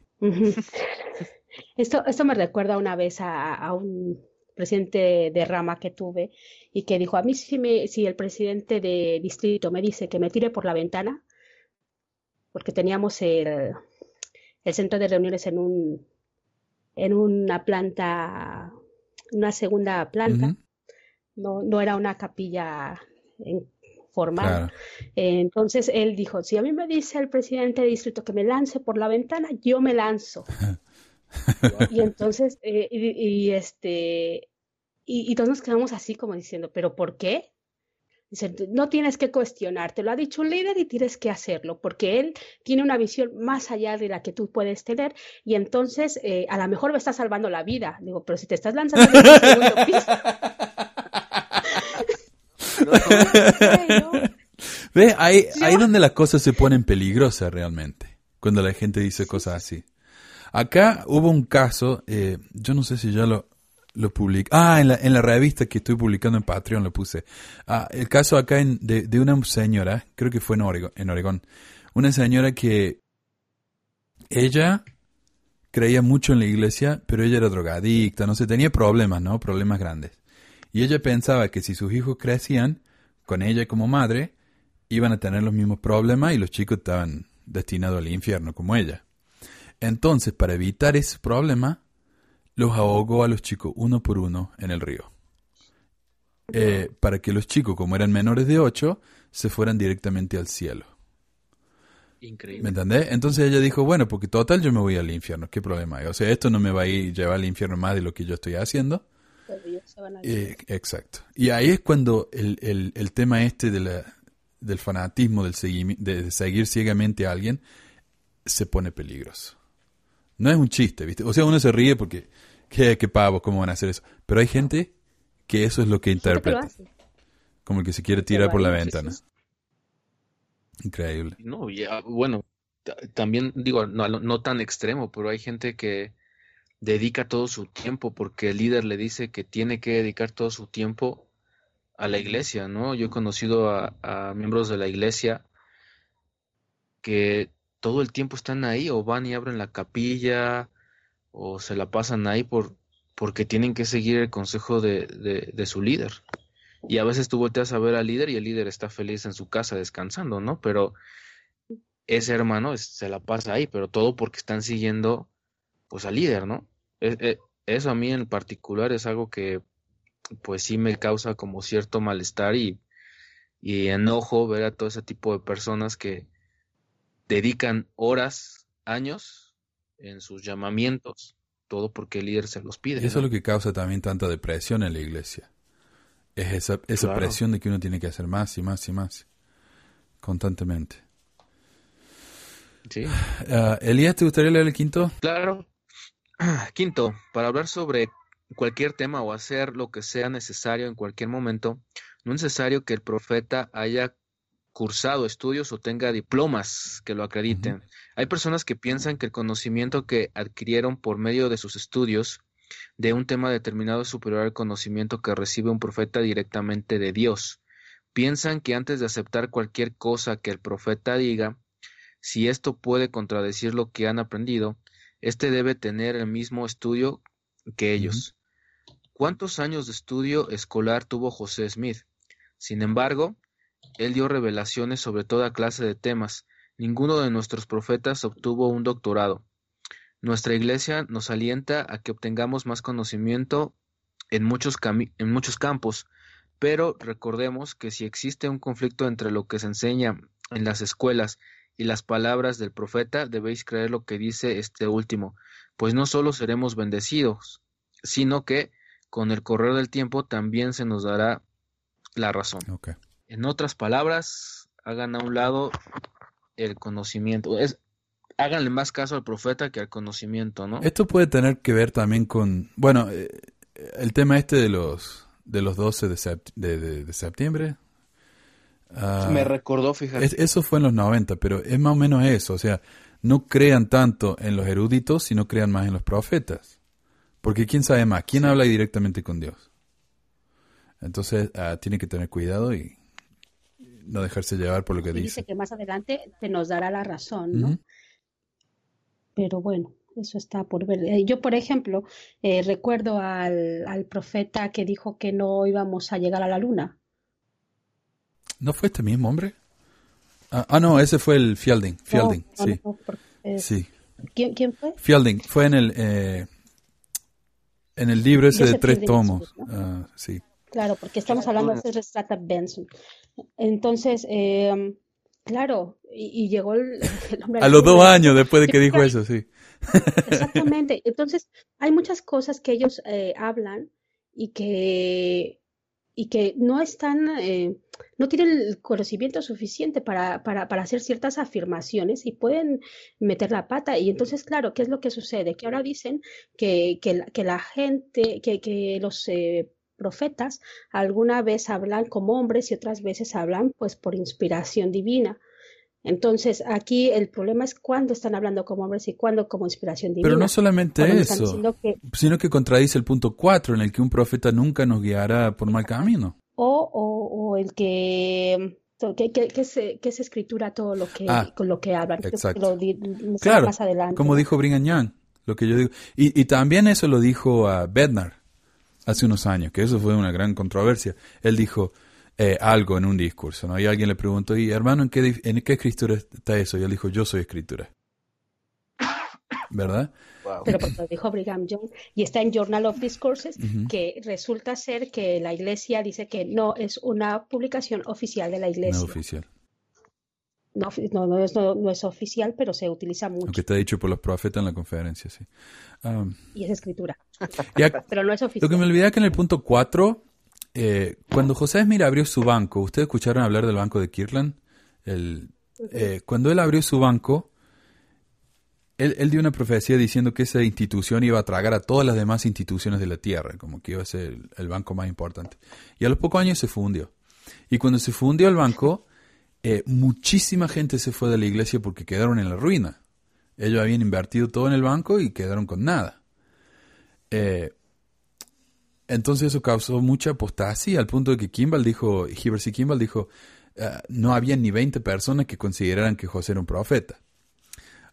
Speaker 6: Esto, esto me recuerda una vez a, a un presidente de rama que tuve y que dijo, a mí si, me, si el presidente de distrito me dice que me tire por la ventana, porque teníamos el, el centro de reuniones en un en una planta, una segunda planta, no, no era una capilla en- formal.
Speaker 5: Claro.
Speaker 6: Eh, Entonces él dijo, si a mí me dice el presidente de distrito que me lance por la ventana, yo me lanzo. Y entonces, eh, y, y, este, y, y todos nos quedamos así como diciendo, ¿pero por qué? Dice, no tienes que cuestionar, te lo ha dicho un líder y tienes que hacerlo, porque él tiene una visión más allá de la que tú puedes tener y entonces eh, a lo mejor me está salvando la vida. Digo, pero si te estás lanzando desde el segundo piso, no.
Speaker 5: ¿Ves? Ahí, ahí donde las cosas se ponen peligrosas realmente, cuando la gente dice cosas así. Acá hubo un caso, eh, yo no sé si ya lo, lo. Ah, en la, en la revista que estoy publicando en Patreon lo puse. Ah, el caso acá en- de, de una señora, creo que fue en Oregón, en Oregón. Una señora que ella creía mucho en la iglesia, pero ella era drogadicta, no sé, tenía problemas, ¿no? Problemas grandes. Y ella pensaba que si sus hijos crecían, con ella como madre, iban a tener los mismos problemas y los chicos estaban destinados al infierno como ella. Entonces, para evitar ese problema, los ahogó a los chicos uno por uno en el río. Eh, para que los chicos, como eran menores de 8, se fueran directamente al cielo.
Speaker 4: Increíble.
Speaker 5: ¿Me entendés? Entonces ella dijo, bueno, porque total yo me voy al infierno, ¿qué problema hay? O sea, esto no me va a ir llevar al infierno más de lo que yo estoy haciendo.
Speaker 6: Pero ellos se van a-
Speaker 5: Eh, exacto. Y ahí es cuando el, el, el tema este de la, del fanatismo, del de seguir ciegamente a alguien, se pone peligroso. No es un chiste, ¿viste? O sea, uno se ríe porque, ¿qué, qué pavos, cómo van a hacer eso? Pero hay gente que eso es lo que
Speaker 6: Gente que lo
Speaker 5: interpreta,
Speaker 6: hace.
Speaker 5: como el que se quiere tirar por la ventana. Increíble.
Speaker 4: No, y, ah, bueno, ta- también digo, no, no no tan extremo, pero hay gente que dedica todo su tiempo porque el líder le dice que tiene que dedicar todo su tiempo a la iglesia, ¿no? Yo he conocido a, a miembros de la iglesia que todo el tiempo están ahí o van y abren la capilla o se la pasan ahí por, porque tienen que seguir el consejo de, su líder. Y a veces tú volteas a ver al líder y el líder está feliz en su casa descansando, ¿no? Pero ese hermano se la pasa ahí, pero todo porque están siguiendo pues al líder, ¿no? E- e- eso a mí en particular es algo que pues sí me causa como cierto malestar y, y enojo ver a todo ese tipo de personas que dedican horas, años en sus llamamientos, todo porque el líder se los pide,
Speaker 5: Y eso
Speaker 4: ¿no?
Speaker 5: es lo que causa también tanta depresión en la iglesia. Es esa, esa
Speaker 4: Claro.
Speaker 5: presión de que uno tiene que hacer más y más y más. Constantemente.
Speaker 4: Sí.
Speaker 5: Ah, Elías, ¿te gustaría leer el quinto?
Speaker 4: Claro. Quinto, para hablar sobre cualquier tema o hacer lo que sea necesario en cualquier momento, no es necesario que el profeta haya cursado estudios o tenga diplomas que lo acrediten. Hay personas que piensan que el conocimiento que adquirieron por medio de sus estudios de un tema determinado es superior al conocimiento que recibe un profeta directamente de Dios. Piensan que antes de aceptar cualquier cosa que el profeta diga, si esto puede contradecir lo que han aprendido, este debe tener el mismo estudio que ellos. ¿Cuántos años de estudio escolar tuvo José Smith? Sin embargo, él dio revelaciones sobre toda clase de temas. Ninguno de nuestros profetas obtuvo un doctorado. Nuestra iglesia nos alienta a que obtengamos más conocimiento en muchos, en muchos campos, pero recordemos que si existe un conflicto entre lo que se enseña en las escuelas y las palabras del profeta, debéis creer lo que dice este último, pues no solo seremos bendecidos, sino que con el correr del tiempo también se nos dará la razón. En otras palabras, hagan a un lado el conocimiento. Es, háganle más caso al profeta que al conocimiento, ¿no?
Speaker 5: Esto puede tener que ver también con, bueno, eh, el tema este de los de los 12 de, sept- de, de- de septiembre. Ah,
Speaker 4: Me recordó, fíjate.
Speaker 5: es- eso fue en los 90, pero es más o menos eso. O sea, no crean tanto en los eruditos, sino crean más en los profetas. Porque quién sabe más, quién habla directamente con Dios. Entonces, ah, tiene que tener cuidado y no dejarse llevar por lo que
Speaker 6: Y dice
Speaker 5: dice.
Speaker 6: que más adelante te nos dará la razón, ¿no? Pero bueno, eso está por ver. Eh, Yo, por ejemplo, eh, recuerdo al, al profeta que dijo que no íbamos a llegar a la luna.
Speaker 5: ¿No fue este mismo hombre? Ah, ah, no, ese fue el Fielding. Fielding,
Speaker 6: No,
Speaker 5: sí.
Speaker 6: no, porque, eh,
Speaker 5: Sí.
Speaker 6: ¿quién, quién fue?
Speaker 5: Fielding, fue en el eh, en el libro ese de tres
Speaker 6: Fielding
Speaker 5: tomos.
Speaker 6: Smith,
Speaker 5: Ah, sí.
Speaker 6: Claro, porque estamos hablando de Cesar Strata Benson. Entonces, eh, claro, y, y llegó el, el hombre
Speaker 5: A los dos años después de que dijo eso, sí.
Speaker 6: Exactamente. Entonces, hay muchas cosas que ellos eh, hablan y que, y que no están, eh, no tienen el conocimiento suficiente para, para, para hacer ciertas afirmaciones y pueden meter la pata. Y entonces, claro, ¿qué es lo que sucede? Que ahora dicen que, que, la, que la gente, que, que los eh, profetas alguna vez hablan como hombres y otras veces hablan pues por inspiración divina. Entonces, aquí el problema es cuándo están hablando como hombres y cuándo como inspiración divina.
Speaker 5: Pero no solamente eso,
Speaker 6: que
Speaker 5: sino que contradice el punto 4 en el que un profeta nunca nos guiará por mal camino.
Speaker 6: o, o, o el que que, que, que es, que es escritura todo lo que
Speaker 5: Ah,
Speaker 6: con lo que hablan.
Speaker 5: Exacto.
Speaker 6: lo
Speaker 5: Claro,
Speaker 6: más adelante.
Speaker 5: como dijo Brigham Young, lo que yo digo. Y, y también eso lo dijo a Bednar hace unos años, que eso fue una gran controversia. Él dijo, eh, algo en un discurso, ¿no? Y alguien le preguntó, y hermano, ¿en qué, ¿en qué escritura está eso? Y él dijo, yo soy escritura. ¿Verdad?
Speaker 4: Wow.
Speaker 6: Pero porque lo dijo Brigham Young y está en Journal of Discourses, que resulta ser que la iglesia dice que no es una publicación oficial de la
Speaker 5: No
Speaker 6: iglesia.
Speaker 5: oficial.
Speaker 6: No, no, no es, no, es oficial, pero se utiliza mucho
Speaker 5: Aunque está dicho por los profetas en la conferencia, sí. Ah,
Speaker 6: y es escritura. Pero no es
Speaker 5: Lo
Speaker 6: oficial.
Speaker 5: que me olvidé que en el punto 4, eh, cuando José Esmira abrió su banco, ¿ustedes escucharon hablar del banco de Kirtland? El, eh, cuando él abrió su banco, él, él dio una profecía diciendo que esa institución iba a tragar a todas las demás instituciones de la tierra, como que iba a ser el, el banco más importante. Y a los pocos años se fundió. Y cuando se fundió el banco, eh, muchísima gente se fue de la iglesia porque quedaron en la ruina. Ellos habían invertido todo en el banco y quedaron con nada. Eh, entonces eso causó mucha apostasía al punto de que Kimball dijo, C. Kimball dijo, "Ah, no había ni 20 personas que consideraran que José era un profeta.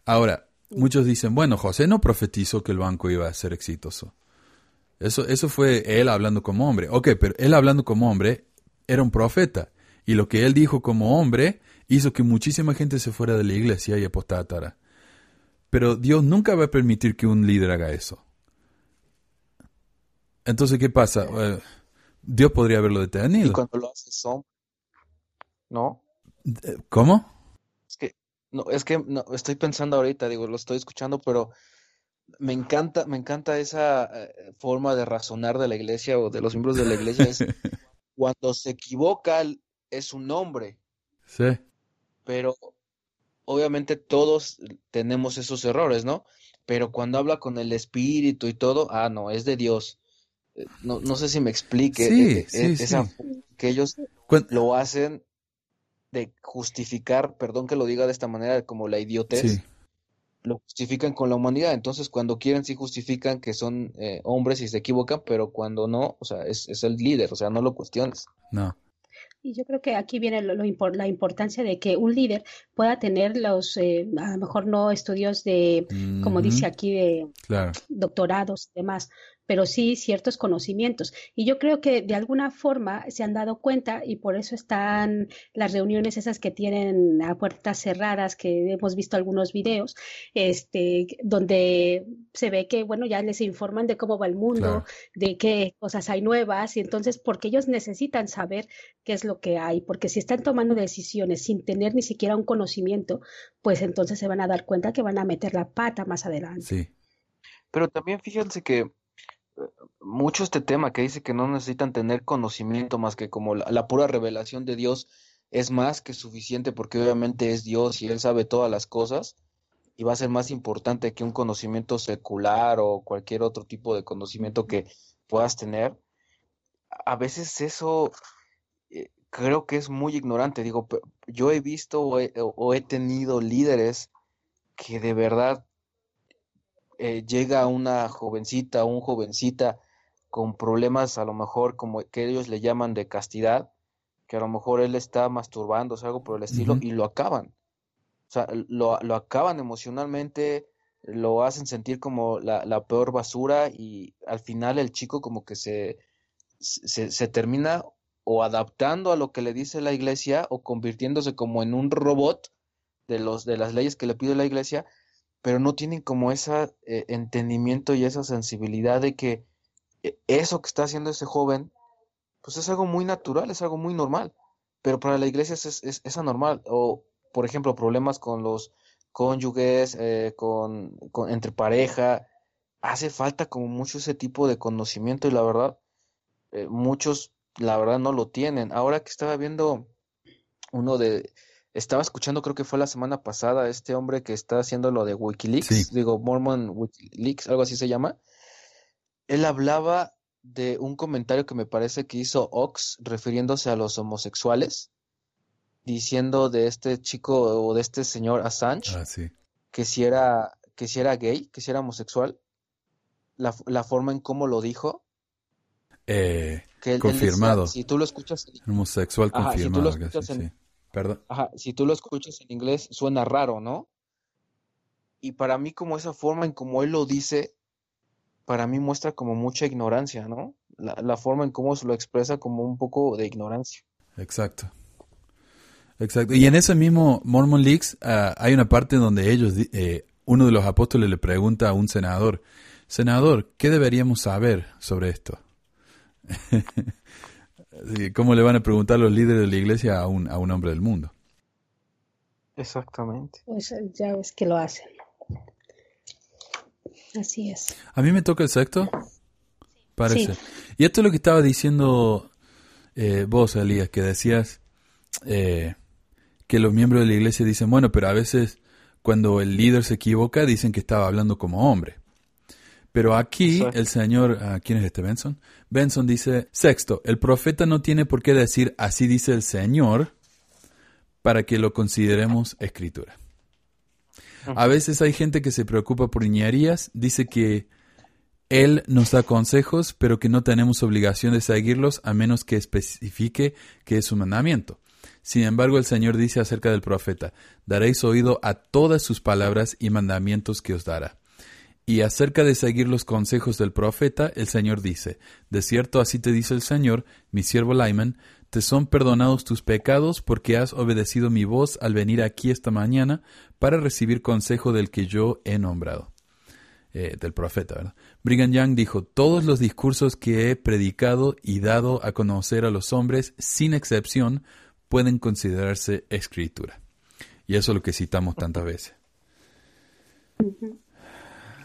Speaker 5: Ahora, muchos dicen, bueno, José no profetizó que el banco iba a ser exitoso. Eso, eso fue él hablando como hombre. Ok, pero él hablando como hombre era un profeta. Y lo que él dijo como hombre hizo que muchísima gente se fuera de la iglesia y apostatara. Pero Dios nunca va a permitir que un líder haga eso. Entonces, ¿qué pasa? Eh, Dios podría haberlo
Speaker 4: Y
Speaker 5: detenido.
Speaker 4: cuando lo haces son, ¿no?
Speaker 5: Eh, ¿Cómo?
Speaker 4: Es que, no, es que no, estoy pensando ahorita, digo, lo estoy escuchando, pero me encanta, me encanta esa eh, forma de razonar de la iglesia o de los miembros de la iglesia. Es cuando se equivoca es un hombre,
Speaker 5: Sí,
Speaker 4: pero obviamente todos tenemos esos errores, ¿no? Pero cuando habla con el espíritu y todo, ah, no, es de Dios. Eh, No, no sé si me explique
Speaker 5: Sí,
Speaker 4: eh, eh,
Speaker 5: sí,
Speaker 4: esa
Speaker 5: sí.
Speaker 4: que ellos lo hacen de justificar, perdón que lo diga de esta manera, como la idiotez,
Speaker 5: sí.
Speaker 4: lo justifican con la humanidad. Entonces, cuando quieren, sí justifican que son eh, hombres y se equivocan, pero cuando no, o sea, es, es el líder, o sea, no lo cuestiones.
Speaker 5: No.
Speaker 6: Y yo creo que aquí viene lo, lo impor- la importancia de que un líder pueda tener los, eh, a lo mejor no estudios de, como dice aquí, de
Speaker 5: Claro.
Speaker 6: doctorados y demás, pero sí ciertos conocimientos. Y yo creo que de alguna forma se han dado cuenta y por eso están las reuniones esas que tienen a puertas cerradas, que hemos visto algunos videos, este, donde se ve que, bueno, ya les informan de cómo va el mundo,
Speaker 5: Claro.
Speaker 6: de qué cosas hay nuevas, y entonces, porque ellos necesitan saber qué es lo que hay, porque si están tomando decisiones sin tener ni siquiera un conocimiento, pues entonces se van a dar cuenta que van a meter la pata más adelante.
Speaker 5: Sí.
Speaker 4: Pero también fíjense que mucho este tema que dice que no necesitan tener conocimiento más que como la, pura revelación de Dios es más que suficiente porque obviamente es Dios y Él sabe todas las cosas y va a ser más importante que un conocimiento secular o cualquier otro tipo de conocimiento que puedas tener. A veces eso eh, creo que es muy ignorante. Digo, yo he visto o he, o he tenido líderes que de verdad eh, llega una jovencita un jovencita con problemas a lo mejor como que ellos le llaman de castidad, que a lo mejor él está masturbándose, algo por el estilo, y lo acaban. O sea, lo, lo acaban emocionalmente, lo hacen sentir como la, la peor basura y al final el chico como que se, se, se termina o adaptando a lo que le dice la iglesia o convirtiéndose como en un robot de los de las leyes que le pide la iglesia, pero no tienen como ese entendimiento y esa sensibilidad de que eh, eso que está haciendo ese joven, pues es algo muy natural, es algo muy normal, pero para la iglesia es, es, es anormal. O, por ejemplo, problemas con los cónyuges, eh, con, con, entre pareja, hace falta como mucho ese tipo de conocimiento y la verdad, eh, muchos la verdad no lo tienen. Ahora que estaba viendo uno de, estaba escuchando, creo que fue la semana pasada, este hombre que está haciendo lo de Wikileaks,
Speaker 5: Sí.
Speaker 4: digo, Mormon Wikileaks, algo así se llama. Él hablaba de un comentario que me parece que hizo Ox refiriéndose a los homosexuales, diciendo de este chico o de este señor Assange
Speaker 5: Ah, sí.
Speaker 4: que si era, que si era gay, que si era homosexual, la, la forma en cómo lo dijo,
Speaker 5: Eh,
Speaker 4: que él, él
Speaker 5: Confirmado.
Speaker 4: decía, si tú lo escuchas,
Speaker 5: homosexual
Speaker 4: Ajá, si tú
Speaker 5: confirmado.
Speaker 4: lo escuchas en-
Speaker 5: sí. Perdón.
Speaker 4: Ajá, si tú lo escuchas en inglés, suena raro, ¿no? Y para mí, como esa forma en como él lo dice, para mí muestra como mucha ignorancia, ¿no? La, la forma en cómo se lo expresa como un poco de ignorancia.
Speaker 5: Exacto. Exacto. Y en ese mismo Mormon Leaks ah, hay una parte donde ellos, eh, uno de los apóstoles le pregunta a un senador, senador, ¿qué deberíamos saber sobre esto? ¿Cómo le van a preguntar los líderes de la iglesia a un, a un hombre del mundo?
Speaker 4: Exactamente.
Speaker 6: Pues ya ves que lo hacen. Así es.
Speaker 5: A mí me toca el sexto, parece.
Speaker 6: Sí.
Speaker 5: Y esto es lo que estaba diciendo eh, vos, Elías, que decías eh, que los miembros de la iglesia dicen, bueno, pero a veces cuando el líder se equivoca dicen que estaba hablando como hombre. Pero aquí
Speaker 4: Exacto.
Speaker 5: el señor, ah, ¿quién es este Benson? Benson dice, sexto, el profeta no tiene por qué decir así dice el Señor para que lo consideremos escritura. A veces hay gente que se preocupa por niñerías, dice que él nos da consejos, pero que no tenemos obligación de seguirlos a menos que especifique que es un mandamiento. Sin embargo, el Señor dice acerca del profeta, daréis oído a todas sus palabras y mandamientos que os dará. Y acerca de seguir los consejos del profeta, el Señor dice, De cierto así te dice el Señor, mi siervo Lyman, te son perdonados tus pecados porque has obedecido mi voz al venir aquí esta mañana para recibir consejo del que yo he nombrado. Eh, del profeta, ¿verdad? Brigham Young dijo, todos los discursos que he predicado y dado a conocer a los hombres, sin excepción, pueden considerarse escritura. Y eso es lo que citamos tantas veces.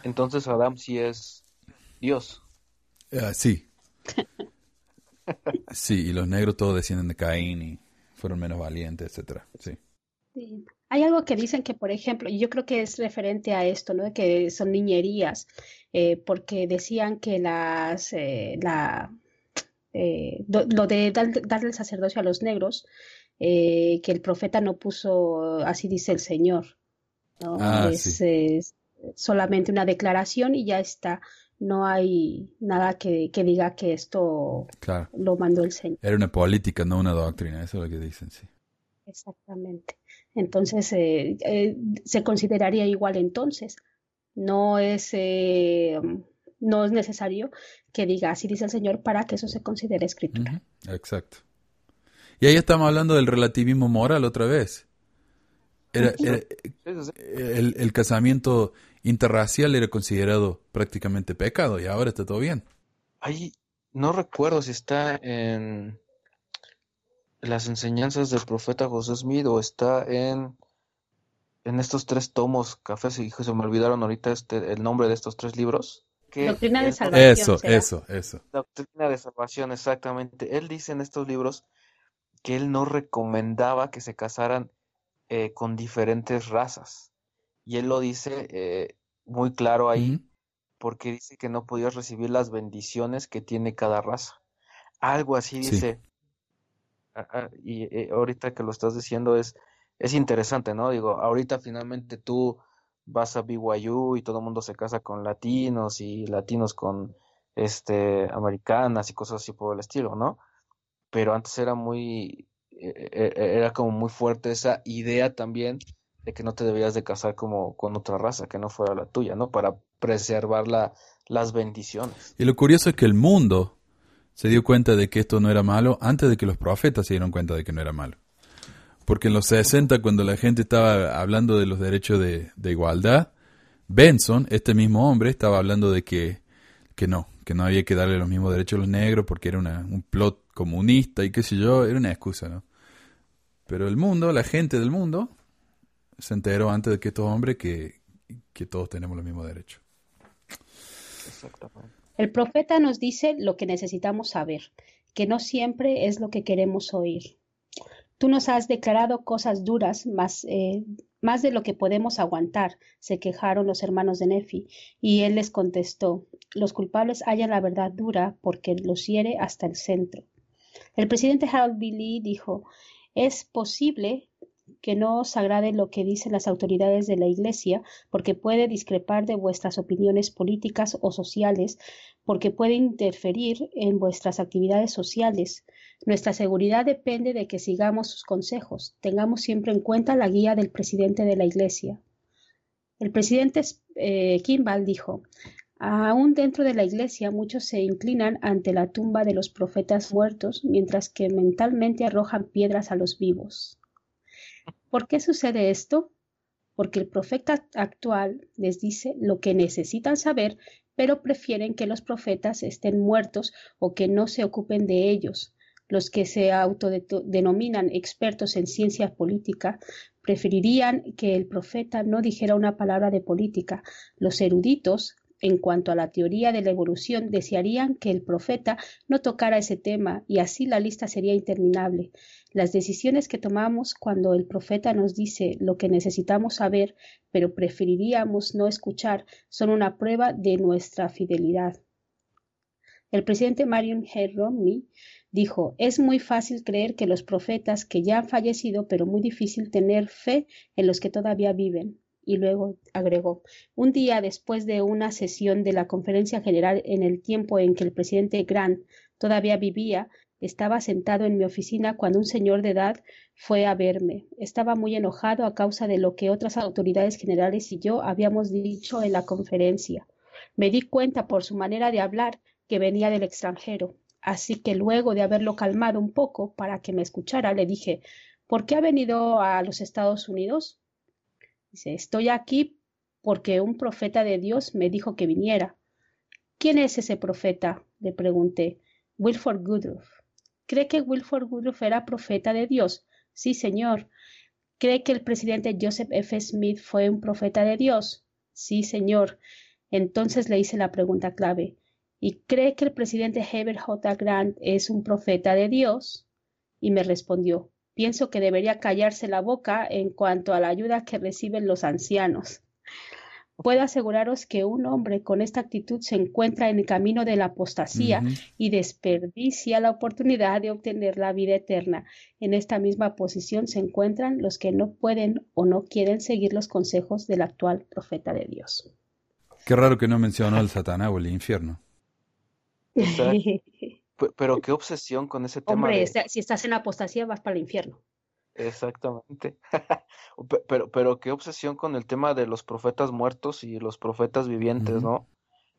Speaker 4: Entonces Adán sí es Dios.
Speaker 5: Ah, sí. Sí, y los negros todos descienden de Caín y fueron menos valientes, etcétera. Sí.
Speaker 6: Sí. Hay algo que dicen que, por ejemplo, y yo creo que es referente a esto, ¿no? Que son niñerías, eh, porque decían que las, eh, la, eh, do- lo de dar- darle el sacerdocio a los negros, que el profeta no puso, así dice el Señor, ¿no?
Speaker 5: Ah,
Speaker 6: Es,
Speaker 5: sí.
Speaker 6: es solamente una declaración y ya está. No hay nada que, que diga que esto
Speaker 5: Claro.
Speaker 6: lo mandó el Señor.
Speaker 5: Era una política, no una doctrina, eso es lo que dicen, sí.
Speaker 6: Exactamente. Entonces, eh, eh, se consideraría igual entonces. No es, eh, no es necesario que diga así dice el Señor para que eso se considere escritura.
Speaker 5: Exacto. Y ahí estamos hablando del relativismo moral otra vez. Era,
Speaker 4: sí.
Speaker 5: el, el casamiento interracial era considerado prácticamente pecado y ahora está todo bien.
Speaker 4: Ahí no recuerdo si está en las enseñanzas del profeta José Smith o está en, en estos tres tomos, cafés y se me olvidaron ahorita este, el nombre de estos tres libros. Que
Speaker 6: Doctrina de salvación.
Speaker 5: Eso,
Speaker 6: será.
Speaker 5: eso, eso.
Speaker 4: Doctrina de salvación, exactamente. Él dice en estos libros que él no recomendaba que se casaran eh, con diferentes razas. Y él lo dice eh, muy claro ahí, porque dice que no podías recibir las bendiciones que tiene cada raza. Algo así
Speaker 5: Sí.
Speaker 4: dice. Ah, ah, y eh, ahorita que lo estás diciendo es, es interesante, ¿no? Digo, ahorita finalmente tú vas a BYU y todo el mundo se casa con latinos y latinos con este americanas y cosas así por el estilo, ¿no? Pero antes era muy, eh, era como muy fuerte esa idea también que no te debías de casar como con otra raza que no fuera la tuya, ¿no? Para preservar la, las bendiciones.
Speaker 5: Y lo curioso es que el mundo se dio cuenta de que esto no era malo antes de que los profetas se dieron cuenta de que no era malo. Porque en los 60, cuando la gente estaba hablando de los derechos de, de igualdad, Benson, este mismo hombre, estaba hablando de que, que no, que no había que darle los mismos derechos a los negros porque era un plot comunista y qué sé yo, era una excusa, ¿no? Pero el mundo, la gente del mundo, se enteró antes de que estos hombres que, que todos tenemos los mismos derechos.
Speaker 4: Exactamente.
Speaker 6: El profeta nos dice lo que necesitamos saber, que no siempre es lo que queremos oír. Tú nos has declarado cosas duras, más, eh, más de lo que podemos aguantar, se quejaron los hermanos de Nefi, y él les contestó, los culpables hallan la verdad dura porque los hiere hasta el centro. El presidente Harold B. Lee dijo, es posible que no os agrade lo que dicen las autoridades de la Iglesia, porque puede discrepar de vuestras opiniones políticas o sociales, porque puede interferir en vuestras actividades sociales. Nuestra seguridad depende de que sigamos sus consejos. Tengamos siempre en cuenta la guía del presidente de la Iglesia. El presidente eh, Kimball dijo, Aún dentro de la iglesia muchos se inclinan ante la tumba de los profetas muertos, mientras que mentalmente arrojan piedras a los vivos. ¿Por qué sucede esto? Porque el profeta actual les dice lo que necesitan saber, pero prefieren que los profetas estén muertos o que no se ocupen de ellos. Los que se autodenominan expertos en ciencia política preferirían que el profeta no dijera una palabra de política. Los eruditos, en cuanto a la teoría de la evolución, desearían que el profeta no tocara ese tema y así la lista sería interminable. Las decisiones que tomamos cuando el profeta nos dice lo que necesitamos saber, pero preferiríamos no escuchar, son una prueba de nuestra fidelidad. El presidente Marion G. Romney dijo, es muy fácil creer que los profetas que ya han fallecido, pero muy difícil tener fe en los que todavía viven. Y luego agregó, un día después de una sesión de la conferencia general en el tiempo en que el presidente Grant todavía vivía, estaba sentado en mi oficina cuando un señor de edad fue a verme. Estaba muy enojado a causa de lo que otras autoridades generales y yo habíamos dicho en la conferencia. Me di cuenta por su manera de hablar que venía del extranjero. Así que luego de haberlo calmado un poco para que me escuchara, le dije, ¿por qué ha venido a los Estados Unidos? Dice, estoy aquí porque un profeta de Dios me dijo que viniera. ¿Quién es ese profeta? le pregunté. Wilford Woodruff. ¿Cree que Wilford Woodruff era profeta de Dios? Sí, señor. ¿Cree que el presidente Joseph F. Smith fue un profeta de Dios? Sí, señor. Entonces le hice la pregunta clave. ¿Y cree que el presidente Herbert J. Grant es un profeta de Dios? Y me respondió, pienso que debería callarse la boca en cuanto a la ayuda que reciben los ancianos. Puedo aseguraros que un hombre con esta actitud se encuentra en el camino de la apostasía y desperdicia la oportunidad de obtener la vida eterna. En esta misma posición se encuentran los que no pueden o no quieren seguir los consejos del actual profeta de Dios.
Speaker 5: Qué raro que no mencionó el Satanás o el infierno.
Speaker 4: Pero qué obsesión con ese tema.
Speaker 6: Hombre, si estás en apostasía vas para el infierno.
Speaker 4: Exactamente. pero, pero qué obsesión con el tema de los profetas muertos y los profetas vivientes, ¿no?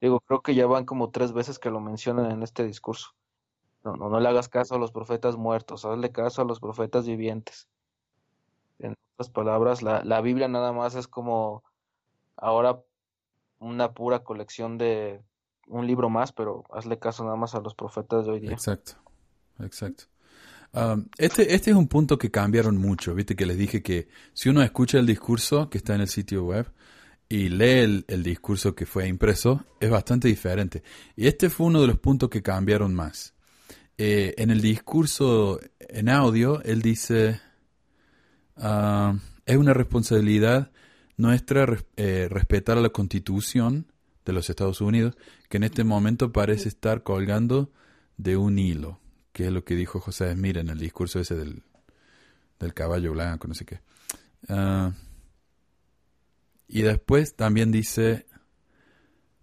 Speaker 4: Digo, creo que ya van como tres veces que lo mencionan en este discurso. No, no, no le hagas caso a los profetas muertos, hazle caso a los profetas vivientes. En otras palabras, la, la Biblia nada más es como ahora una pura colección de un libro más, pero hazle caso nada más a los profetas de hoy día.
Speaker 5: Exacto, exacto. Este, este es un punto que cambiaron mucho, viste que les dije que si uno escucha el discurso que está en el sitio web y lee el, discurso que fue impreso, es bastante diferente. Y este fue uno de los puntos que cambiaron más. Eh, en el discurso en audio, él dice, uh, es una responsabilidad nuestra eh, respetar la constitución de los Estados Unidos, que en este momento parece estar colgando de un hilo que es lo que dijo José Smith en el discurso ese del, caballo blanco, no sé qué. Ah, y después también dice,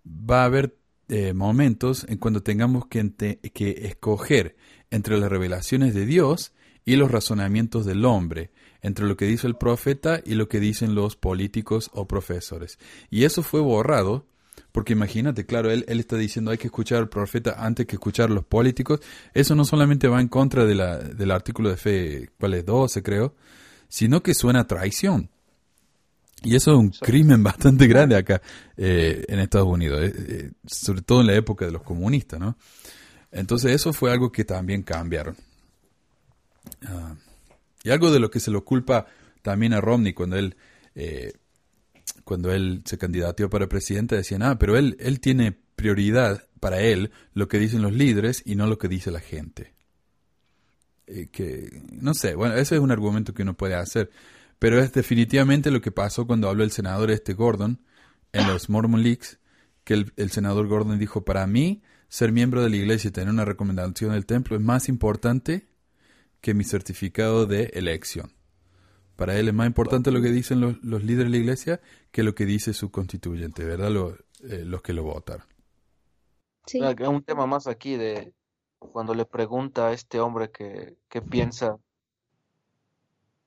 Speaker 5: va a haber eh, momentos en cuando tengamos que, que escoger entre las revelaciones de Dios y los razonamientos del hombre, entre lo que dice el profeta y lo que dicen los políticos o profesores. Y eso fue borrado porque imagínate, claro, él, él, está diciendo hay que escuchar al profeta antes que escuchar a los políticos. Eso no solamente va en contra de la, del artículo de fe, ¿cuál es? 12 creo, sino que suena a traición. Y eso es un crimen bastante grande acá eh, en Estados Unidos, eh, eh, sobre todo en la época de los comunistas, ¿no? Entonces eso fue algo que también cambiaron. Ah, y algo de lo que se lo culpa también a Romney cuando él cuando él se candidateó para presidente, decían, ah, pero él, él tiene prioridad para él lo que dicen los líderes y no lo que dice la gente. Eh, que, no sé, bueno, ese es un argumento que uno puede hacer, pero es definitivamente lo que pasó cuando habló el senador este Gordon en los Mormon Leaks, que el, el senador Gordon dijo, para mí, ser miembro de la iglesia y tener una recomendación del templo es más importante que mi certificado de elección. Para él es más importante lo que dicen los, líderes de la iglesia que lo que dice su constituyente, ¿verdad? Eh, los que lo votaron.
Speaker 4: Sí. Un tema más aquí de cuando le pregunta a este hombre que, piensa,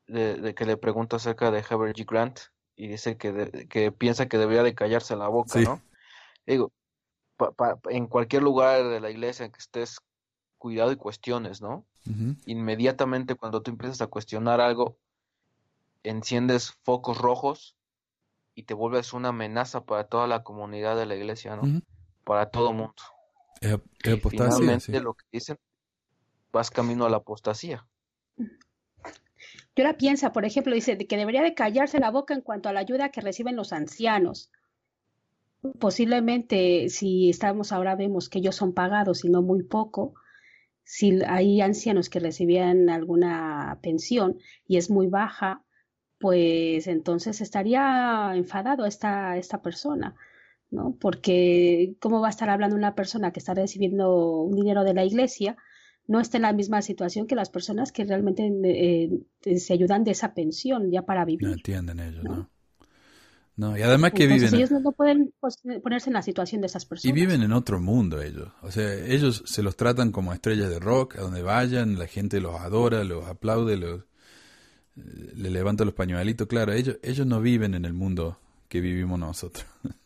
Speaker 4: de, que le pregunta acerca de Herbert G. Grant y dice que, que piensa que debería de callarse la boca, ¿no? Digo, pa- pa- en cualquier lugar de la iglesia en que estés, cuidado y cuestiones, ¿no?
Speaker 5: Ujú.
Speaker 4: Inmediatamente cuando tú empiezas a cuestionar algo, enciendes focos rojos y te vuelves una amenaza para toda la comunidad de la iglesia, ¿no? Para todo mundo.
Speaker 5: Es, es
Speaker 4: Y
Speaker 5: apostasía,
Speaker 4: finalmente
Speaker 5: sí.
Speaker 4: lo que dicen, vas camino a la apostasía.
Speaker 6: Yo la piensa, por ejemplo, dice que debería de callarse la boca en cuanto a la ayuda que reciben los ancianos. Posiblemente, si estamos ahora vemos que ellos son pagados y no muy poco, si hay ancianos que recibían alguna pensión y es muy baja, pues entonces estaría enfadado esta, esta persona, ¿no? Porque ¿cómo va a estar hablando una persona que está recibiendo un dinero de la iglesia? No está en la misma situación que las personas que realmente eh, se ayudan de esa pensión ya para
Speaker 5: No
Speaker 6: vivir.
Speaker 5: entienden ellos,
Speaker 6: ¿no?
Speaker 5: ¿no? No, y además que
Speaker 6: Entonces
Speaker 5: viven,
Speaker 6: ellos no, no pueden ponerse en la situación de esas
Speaker 5: y
Speaker 6: personas.
Speaker 5: viven en otro mundo ellos. O sea, ellos se los tratan como estrellas de rock, a donde vayan, la gente los adora, los aplaude, los, eh, le levanta los pañuelitos. Claro, ellos, ellos no viven en el mundo que vivimos nosotros.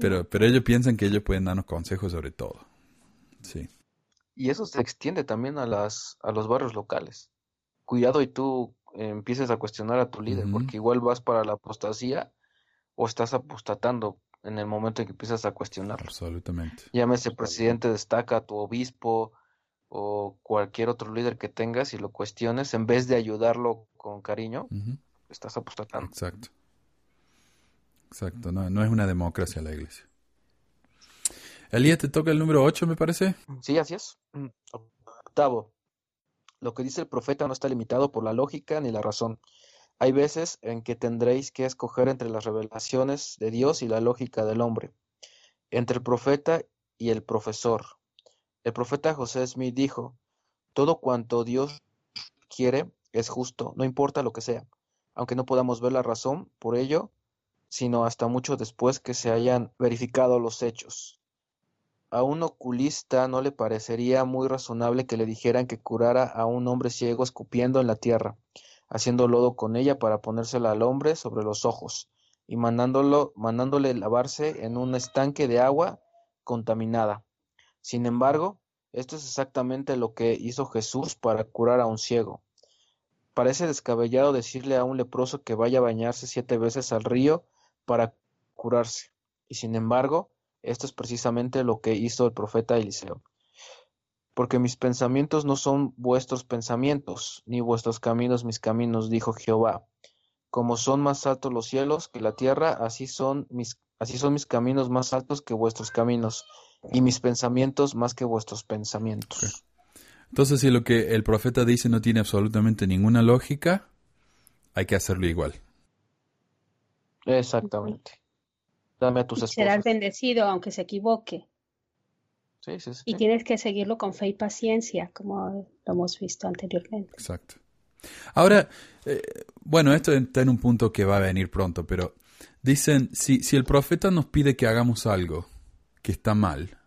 Speaker 5: Pero, pero ellos piensan que ellos pueden darnos consejos sobre todo. Sí.
Speaker 4: Y eso se extiende también a las a los barrios locales. Cuidado y tú eh, empieces a cuestionar a tu líder, porque igual vas para la apostasía o estás apostatando en el momento en que empiezas a cuestionar.
Speaker 5: Absolutamente.
Speaker 4: Llámese presidente destaca, tu obispo o cualquier otro líder que tengas y lo cuestiones, en vez de ayudarlo con cariño, estás apostatando.
Speaker 5: Exacto. Exacto, no, no es una democracia la iglesia. Elías, te toca el número 8, me parece.
Speaker 4: Sí, así es. Mm. Octavo, lo que dice el profeta no está limitado por la lógica ni la razón. Hay veces en que tendréis que escoger entre las revelaciones de Dios y la lógica del hombre, entre el profeta y el profesor. El profeta José Smith dijo, todo cuanto Dios quiere es justo, no importa lo que sea, aunque no podamos ver la razón por ello, sino hasta mucho después que se hayan verificado los hechos. A un oculista no le parecería muy razonable que le dijeran que curara a un hombre ciego escupiendo en la tierra, haciendo lodo con ella para ponérsela al hombre sobre los ojos, y mandándolo, mandándole lavarse en un estanque de agua contaminada. Sin embargo, esto es exactamente lo que hizo Jesús para curar a un ciego. Parece descabellado decirle a un leproso que vaya a bañarse siete veces al río para curarse. Y sin embargo, esto es precisamente lo que hizo el profeta Eliseo. Porque mis pensamientos no son vuestros pensamientos, ni vuestros caminos mis caminos, dijo Jehová. Como son más altos los cielos que la tierra, así son mis, así son mis caminos más altos que vuestros caminos, y mis pensamientos más que vuestros pensamientos.
Speaker 5: Entonces, si lo que el profeta dice no tiene absolutamente ninguna lógica, hay que hacerlo igual.
Speaker 4: Exactamente. Dame a tus
Speaker 6: Y serás
Speaker 4: esposas.
Speaker 6: bendecido aunque se equivoque.
Speaker 4: Sí, sí, sí.
Speaker 6: Y tienes que seguirlo con fe y paciencia, como lo hemos visto anteriormente.
Speaker 5: Exacto. Ahora, eh, bueno, esto está en un punto que va a venir pronto, pero dicen, si, si el profeta nos pide que hagamos algo que está mal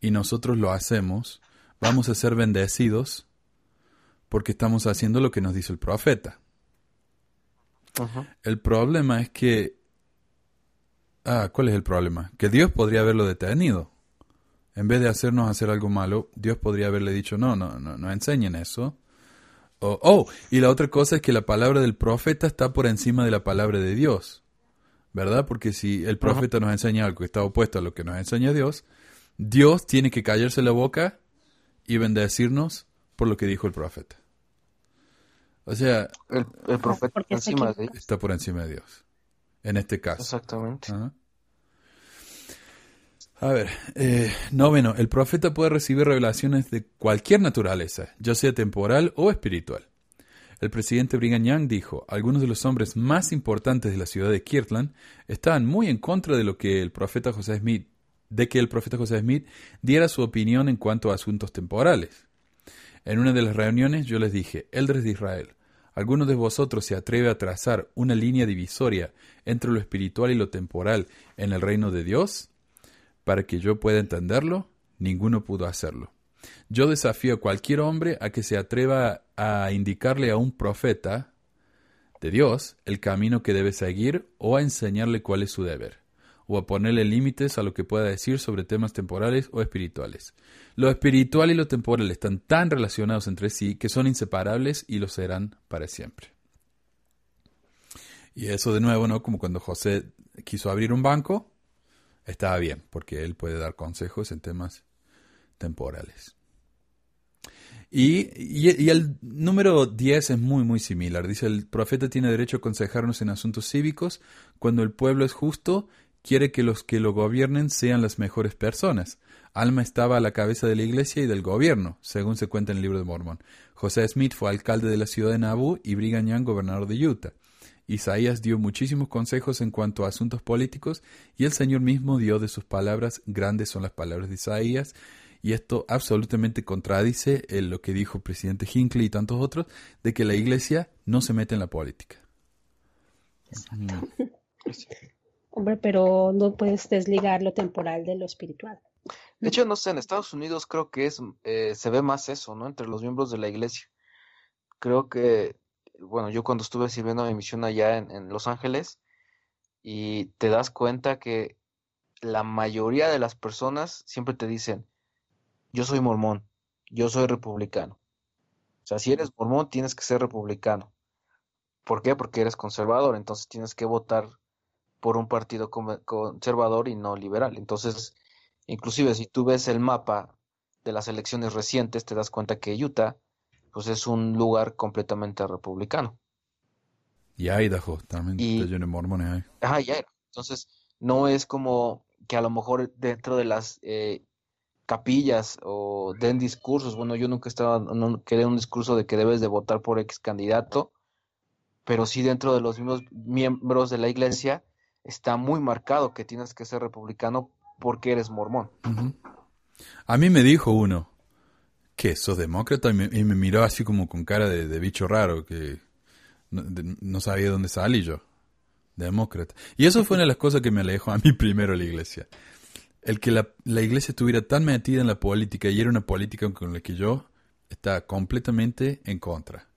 Speaker 5: y nosotros lo hacemos, vamos a ser bendecidos porque estamos haciendo lo que nos dice el profeta. El problema es que... Ah, ¿cuál es el problema? Que Dios podría haberlo detenido. En vez de hacernos hacer algo malo, Dios podría haberle dicho, no, no, no, no enseñen eso. O- oh, y la otra cosa es que la palabra del profeta está por encima de la palabra de Dios. ¿Verdad? Porque si el profeta nos enseña algo que está opuesto a lo que nos enseña Dios, Dios tiene que callarse la boca y bendecirnos por lo que dijo el profeta. O sea,
Speaker 4: El, el profeta
Speaker 6: se
Speaker 4: encima de
Speaker 6: equivoca.
Speaker 5: está por encima de Dios. En este caso.
Speaker 4: Exactamente.
Speaker 5: Ajá. A ver, eh, noveno, el profeta puede recibir revelaciones de cualquier naturaleza, ya sea temporal o espiritual. El presidente Brigham Young dijo, algunos de los hombres más importantes de la ciudad de Kirtland estaban muy en contra de lo que el profeta José Smith, de que el profeta José Smith diera su opinión en cuanto a asuntos temporales. En una de las reuniones yo les dije, Eldres de Israel, ¿alguno de vosotros se atreve a trazar una línea divisoria entre lo espiritual y lo temporal en el reino de Dios? Para que yo pueda entenderlo, ninguno pudo hacerlo. Yo desafío a cualquier hombre a que se atreva a indicarle a un profeta de Dios el camino que debe seguir o a enseñarle cuál es su deber. o a ponerle límites a lo que pueda decir sobre temas temporales o espirituales. Lo espiritual y lo temporal están tan relacionados entre sí que son inseparables y lo serán para siempre. Y eso de nuevo, ¿no? Como cuando José quiso abrir un banco, estaba bien, porque él puede dar consejos en temas temporales. Y, el número 10 es muy, muy similar. Dice, el profeta tiene derecho a aconsejarnos en asuntos cívicos cuando el pueblo es justo, quiere que los que lo gobiernen sean las mejores personas. Alma estaba a la cabeza de la iglesia y del gobierno, según se cuenta en el libro de Mormón. José Smith fue alcalde de la ciudad de Nauvoo y Brigham Young gobernador de Utah. Isaías dio muchísimos consejos en cuanto a asuntos políticos y el Señor mismo dio de sus palabras, grandes son las palabras de Isaías, y esto absolutamente contradice lo que dijo el presidente Hinckley y tantos otros, de que la iglesia no se mete en la política.
Speaker 6: Exacto. Hombre, pero no puedes desligar lo temporal de lo espiritual.
Speaker 4: De hecho, no sé, en Estados Unidos creo que es, eh, se ve más eso, ¿no? Entre los miembros de la iglesia. Creo que bueno, yo cuando estuve sirviendo mi misión allá en, Los Ángeles, y te das cuenta que la mayoría de las personas siempre te dicen, yo soy mormón, yo soy republicano. O sea, si eres mormón, tienes que ser republicano. ¿Por qué? Porque eres conservador, entonces tienes que votar por un partido conservador y no liberal. Entonces, inclusive si tú ves el mapa de las elecciones recientes, te das cuenta que Utah pues es un lugar completamente republicano.
Speaker 5: Y Idaho también, y, de mormones ahí.
Speaker 4: Ajá, ya. Entonces, no es como que a lo mejor dentro de las eh, capillas o den discursos, bueno, yo nunca estaba, no quería un discurso de que debes de votar por ex candidato, pero sí dentro de los mismos miembros de la iglesia está muy marcado que tienes que ser republicano porque eres mormón.
Speaker 5: A mí me dijo uno, ¿qué? ¿Sos demócrata? Y me, miró así como con cara de, bicho raro, que no, sabía dónde salí yo. Demócrata. Y eso fue una de las cosas que me alejó a mí primero de la iglesia. El que la, iglesia estuviera tan metida en la política y era una política con la que yo estaba completamente en contra.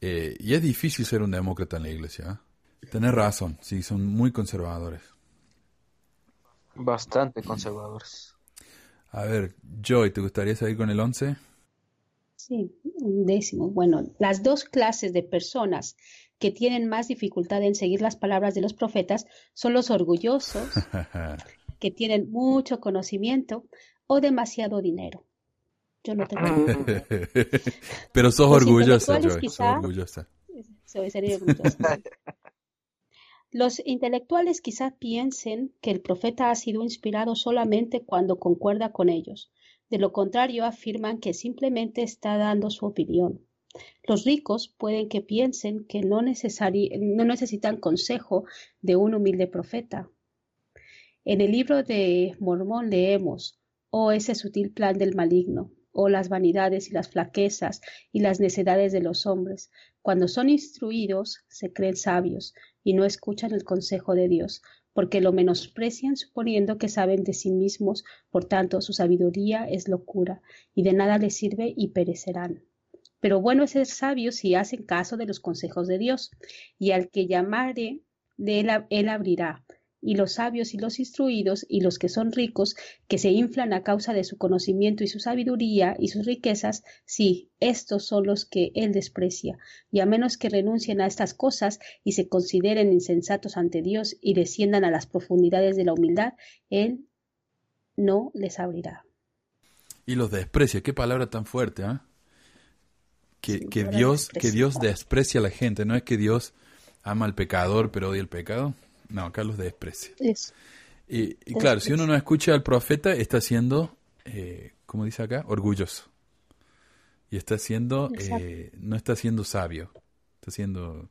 Speaker 5: Eh, y es difícil ser un demócrata en la iglesia. ¿eh? Tener razón, sí, son muy conservadores.
Speaker 4: Bastante conservadores.
Speaker 5: A ver, Joy, ¿te gustaría seguir con el 11?
Speaker 6: Sí, un décimo. Bueno, las dos clases de personas que tienen más dificultad en seguir las palabras de los profetas son los orgullosos, que tienen mucho conocimiento o demasiado dinero. Yo no tengo.
Speaker 5: Pero sos orgullosa, Joy. sos orgullosa.
Speaker 6: Soy orgullosa. Los intelectuales quizá piensen que el profeta ha sido inspirado solamente cuando concuerda con ellos. De lo contrario, afirman que simplemente está dando su opinión. Los ricos pueden que piensen que no, no necesitan consejo de un humilde profeta. En el libro de Mormón leemos, oh ese sutil plan del maligno, oh las vanidades y las flaquezas y las necedades de los hombres. Cuando son instruidos, se creen sabios, y no escuchan el consejo de Dios, porque lo menosprecian suponiendo que saben de sí mismos, por tanto su sabiduría es locura, y de nada les sirve y perecerán. Pero bueno es ser sabios si hacen caso de los consejos de Dios, y al que llamare de él abrirá, y los sabios y los instruidos y los que son ricos, que se inflan a causa de su conocimiento y su sabiduría y sus riquezas, sí, estos son los que él desprecia, y a menos que renuncien a estas cosas y se consideren insensatos ante Dios y desciendan a las profundidades de la humildad, él no les abrirá.
Speaker 5: Y los desprecia, qué palabra tan fuerte, ¿ah? Que, que Dios, que Dios desprecia a la gente, no es que Dios ama al pecador pero odia el pecado. No, Carlos desprecia. Y, claro, si uno no escucha al profeta, está siendo, eh, como dice acá, orgulloso. Y está siendo, eh, no está siendo sabio, está siendo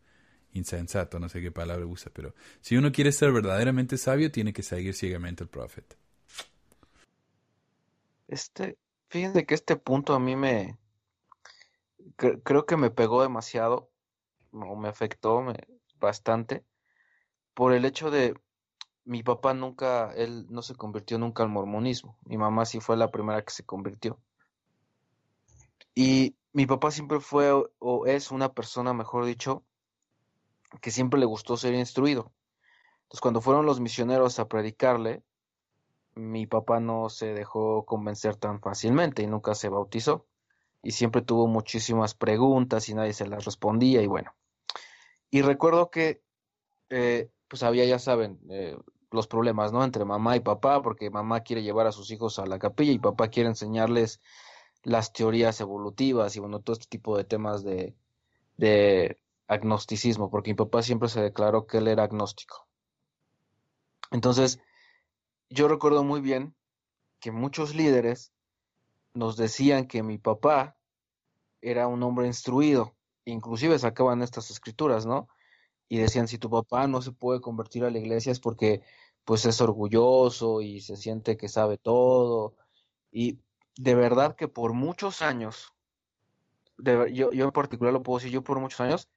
Speaker 5: insensato, no sé qué palabra usa, pero si uno quiere ser verdaderamente sabio, tiene que seguir ciegamente al profeta.
Speaker 4: Este, fíjense que este punto a mí me, creo que me pegó demasiado, o me afectó bastante por el hecho de mi papá nunca, él no se convirtió nunca al mormonismo. Mi mamá sí fue la primera que se convirtió. Y mi papá siempre fue o es una persona, mejor dicho, que siempre le gustó ser instruido. Entonces, cuando fueron los misioneros a predicarle, mi papá no se dejó convencer tan fácilmente y nunca se bautizó. Y siempre tuvo muchísimas preguntas y nadie se las respondía y bueno. Y recuerdo que, eh, pues había, ya saben, eh, los problemas, ¿no? Entre mamá y papá, porque mamá quiere llevar a sus hijos a la capilla y papá quiere enseñarles las teorías evolutivas y bueno, todo este tipo de temas de, de agnosticismo, porque mi papá siempre se declaró que él era agnóstico. Entonces, yo recuerdo muy bien que muchos líderes nos decían que mi papá era un hombre instruido, inclusive sacaban estas escrituras, ¿no? Y decían, si tu papá no se puede convertir a la iglesia es porque pues es orgulloso y se siente que sabe todo. Y de verdad que por muchos años, yo, yo en particular lo puedo decir, yo por muchos años,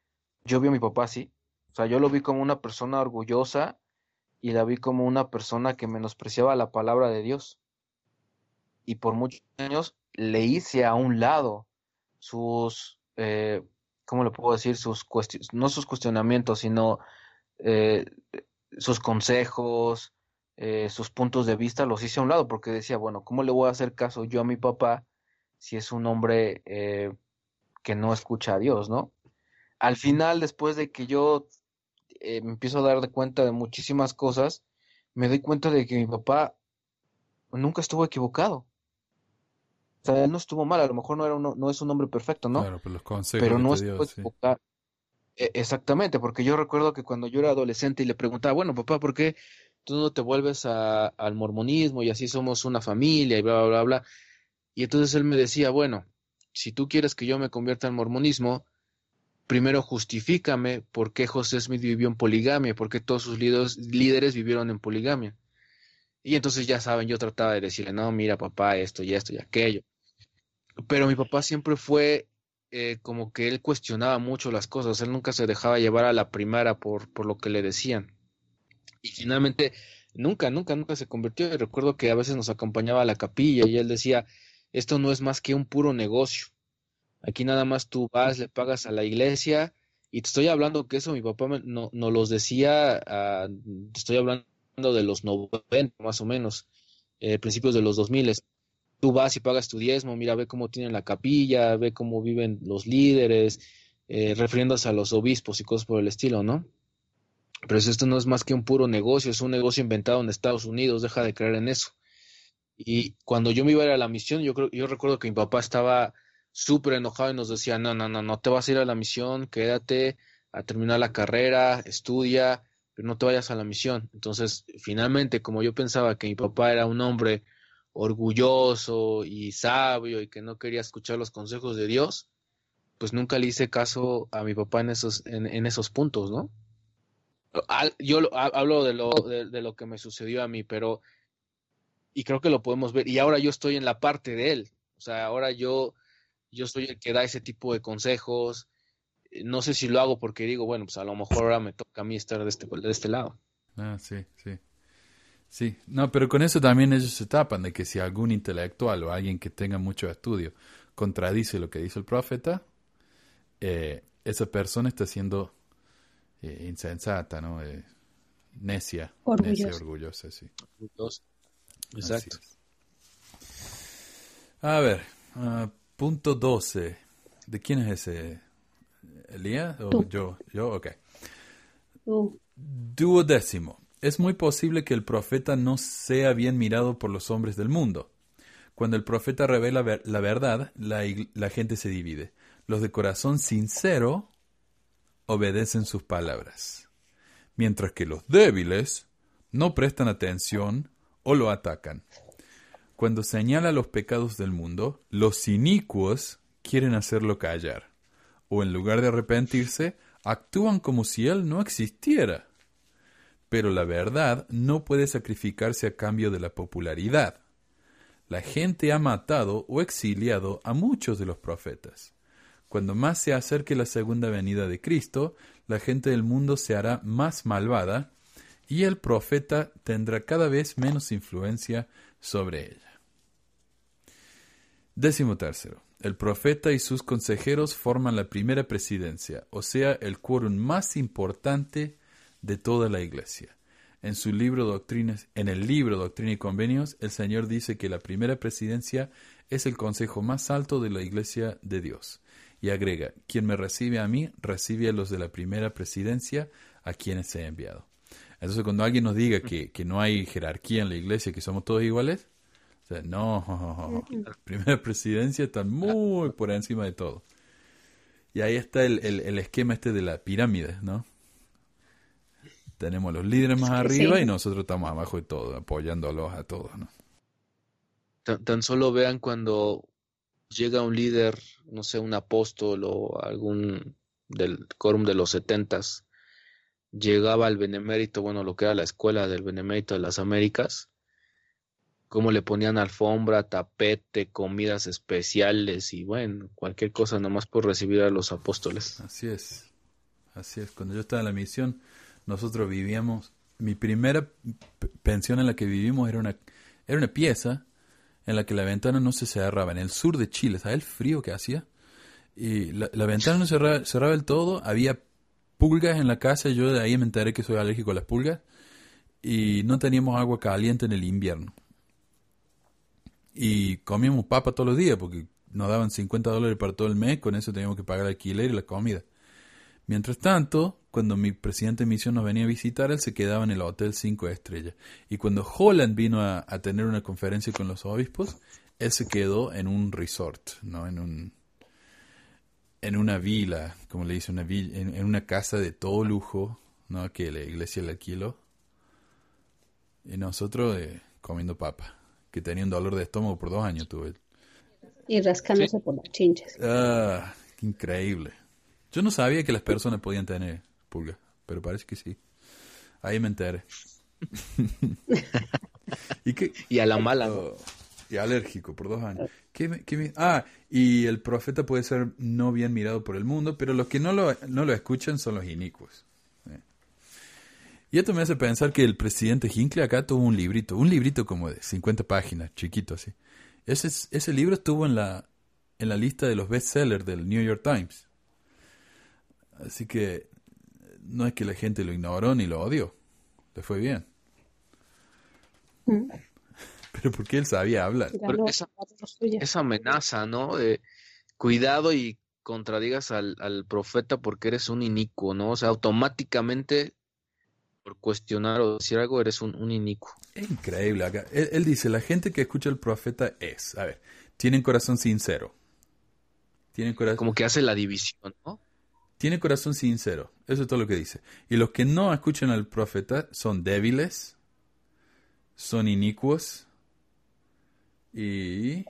Speaker 4: yo vi a mi papá así. O sea, yo lo vi como una persona orgullosa y la vi como una persona que menospreciaba la palabra de Dios. Y por muchos años le hice a un lado sus, eh, ¿cómo le puedo decir? Sus no sus cuestionamientos, sino eh, sus consejos, eh, sus puntos de vista, los hice a un lado porque decía, bueno, ¿cómo le voy a hacer caso yo a mi papá si es un hombre que no escucha a Dios, ¿no? Al final, después de que yo eh, me empiezo a dar de cuenta de muchísimas cosas, me doy cuenta de que mi papá nunca estuvo equivocado. O sea, él no estuvo mal, a lo mejor no, era no es un hombre perfecto, ¿no?
Speaker 5: Claro, pero, los consejos
Speaker 4: pero no estuvo equivocado. E, exactamente, porque yo recuerdo que cuando yo era adolescente y le preguntaba, bueno, papá, ¿por qué tú no te vuelves al mormonismo y así somos una familia y bla, bla, bla, bla? Y entonces él me decía, bueno, si tú quieres que yo me convierta al mormonismo, primero justifícame por qué José Smith vivió en poligamia, por qué todos sus líderes, vivieron en poligamia. Y entonces ya saben, yo trataba de decirle, no, mira papá, esto y esto y aquello. Pero mi papá siempre fue eh, como que él cuestionaba mucho las cosas, él nunca se dejaba llevar a la primera por, por lo que le decían. Y finalmente, nunca, nunca, nunca se convirtió. Y recuerdo que a veces nos acompañaba a la capilla y él decía, esto no es más que un puro negocio. Aquí nada más tú vas, le pagas a la iglesia y te estoy hablando que eso mi papá no, nos los decía, ah, te estoy hablando de los 90 más o menos, eh, principios de los 2000. Tú vas y pagas tu diezmo, mira, ve cómo tienen la capilla, ve cómo viven los líderes, eh, refiriéndose a los obispos y cosas por el estilo, ¿no? Pero esto no es más que un puro negocio, es un negocio inventado en Estados Unidos, deja de creer en eso. Y cuando yo me iba a ir a la misión, yo creo, yo recuerdo que mi papá estaba súper enojado y nos decía, no, no, no, no te vas a ir a la misión, quédate a terminar la carrera, estudia, pero no te vayas a la misión. Entonces, finalmente, como yo pensaba que mi papá era un hombre orgulloso y sabio y que no quería escuchar los consejos de Dios, pues nunca le hice caso a mi papá en esos, en, esos puntos, ¿no? Yo hablo de lo, de lo que me sucedió a mí, pero, y creo que lo podemos ver, y ahora yo estoy en la parte de él, o sea, ahora yo yo soy el que da ese tipo de consejos. Eh, no sé si lo hago porque digo, bueno, pues a lo mejor ahora me toca a mí estar de este, de este lado.
Speaker 5: Ah, sí, sí. Sí, no, pero con eso también ellos se tapan de que si algún intelectual o alguien que tenga mucho estudio contradice lo que dice el profeta, eh, esa persona está siendo eh, insensata, ¿no? necia, necia, orgullosa, sí.
Speaker 4: Exacto.
Speaker 5: A ver, uh, Punto 12. ¿De quién es ese? ¿Elías o yo? Yo, ok. Duodécimo. Es muy posible que el profeta no sea bien mirado por los hombres del mundo. Cuando el profeta revela la verdad, la, la gente se divide. Los de corazón sincero obedecen sus palabras, mientras que los débiles no prestan atención o lo atacan. Cuando señala los pecados del mundo, los inicuos quieren hacerlo callar, o en lugar de arrepentirse, actúan como si él no existiera. Pero la verdad no puede sacrificarse a cambio de la popularidad. La gente ha matado o exiliado a muchos de los profetas. Cuando más se acerque la segunda venida de Cristo, la gente del mundo se hará más malvada y el profeta tendrá cada vez menos influencia sobre ella. Décimo tercero. El profeta y sus consejeros forman la primera presidencia, o sea, el quórum más importante de toda la iglesia. En su libro Doctrinas, en el libro Doctrina y Convenios, el Señor dice que la primera presidencia es el consejo más alto de la Iglesia de Dios. Y agrega, quien me recibe a mí, recibe a los de la primera presidencia a quienes he enviado. Entonces, cuando alguien nos diga que, que no hay jerarquía en la iglesia, que somos todos iguales, no, la primera presidencia está muy por encima de todo. Y ahí está el, el, el esquema este de la pirámide, ¿no? Tenemos los líderes más arriba y nosotros estamos abajo de todo, apoyándolos a todos, ¿no?
Speaker 4: Tan, tan solo vean cuando llega un líder, no sé, un apóstol o algún del quórum de los setentas, llegaba al benemérito, bueno, lo que era la escuela del benemérito de las Américas, cómo le ponían alfombra, tapete, comidas especiales y bueno, cualquier cosa nomás por recibir a los apóstoles.
Speaker 5: Así es, así es. Cuando yo estaba en la misión, nosotros vivíamos, mi primera pensión en la que vivimos era una, era una pieza en la que la ventana no se cerraba, en el sur de Chile, ¿sabes el frío que hacía? Y la, ventana no cerraba, cerraba del todo, había pulgas en la casa, yo de ahí me enteré que soy alérgico a las pulgas, y no teníamos agua caliente en el invierno. Y comíamos papa todos los días porque nos daban 50 dólares para todo el mes, con eso teníamos que pagar el alquiler y la comida. Mientras tanto, cuando mi presidente de misión nos venía a visitar, él se quedaba en el Hotel 5 Estrellas. Y cuando Holland vino a, a, tener una conferencia con los obispos, él se quedó en un resort, ¿no? En un en una vila, como le dice, una villa, en, en, una casa de todo lujo, ¿no? Que la iglesia le alquiló. Y nosotros eh, comiendo papa, que tenía un dolor de estómago por dos años tuve.
Speaker 6: Y rascándose ¿Sí? por las chinchas.
Speaker 5: Ah, qué increíble. Yo no sabía que las personas podían tener pulga, pero parece que sí. Ahí me enteré.
Speaker 4: ¿Y, qué? y a la mala.
Speaker 5: Y alérgico por dos años. ¿Qué me, qué me... Ah, y el profeta puede ser no bien mirado por el mundo, pero los que no lo, no lo escuchan son los inicuos. ¿eh? Y esto me hace pensar que el presidente Hinckley acá tuvo un librito, un librito como de 50 páginas, chiquito así. Ese, ese libro estuvo en la, en la lista de los bestsellers del New York Times. Así que no es que la gente lo ignoró ni lo odió. Le fue bien. Mm. Pero porque él sabía hablar.
Speaker 4: Pero esa, esa, amenaza, ¿no? De cuidado y contradigas al, al, profeta porque eres un inicuo, ¿no? O sea, automáticamente por cuestionar o decir algo eres un, un inicuo.
Speaker 5: Es increíble acá. Él, él, dice, la gente que escucha al profeta es, a ver, tienen corazón sincero. Tienen corazón...
Speaker 4: Como que hace la división, ¿no?
Speaker 5: Tiene corazón sincero. Eso es todo lo que dice. Y los que no escuchan al profeta son débiles, son inicuos, y,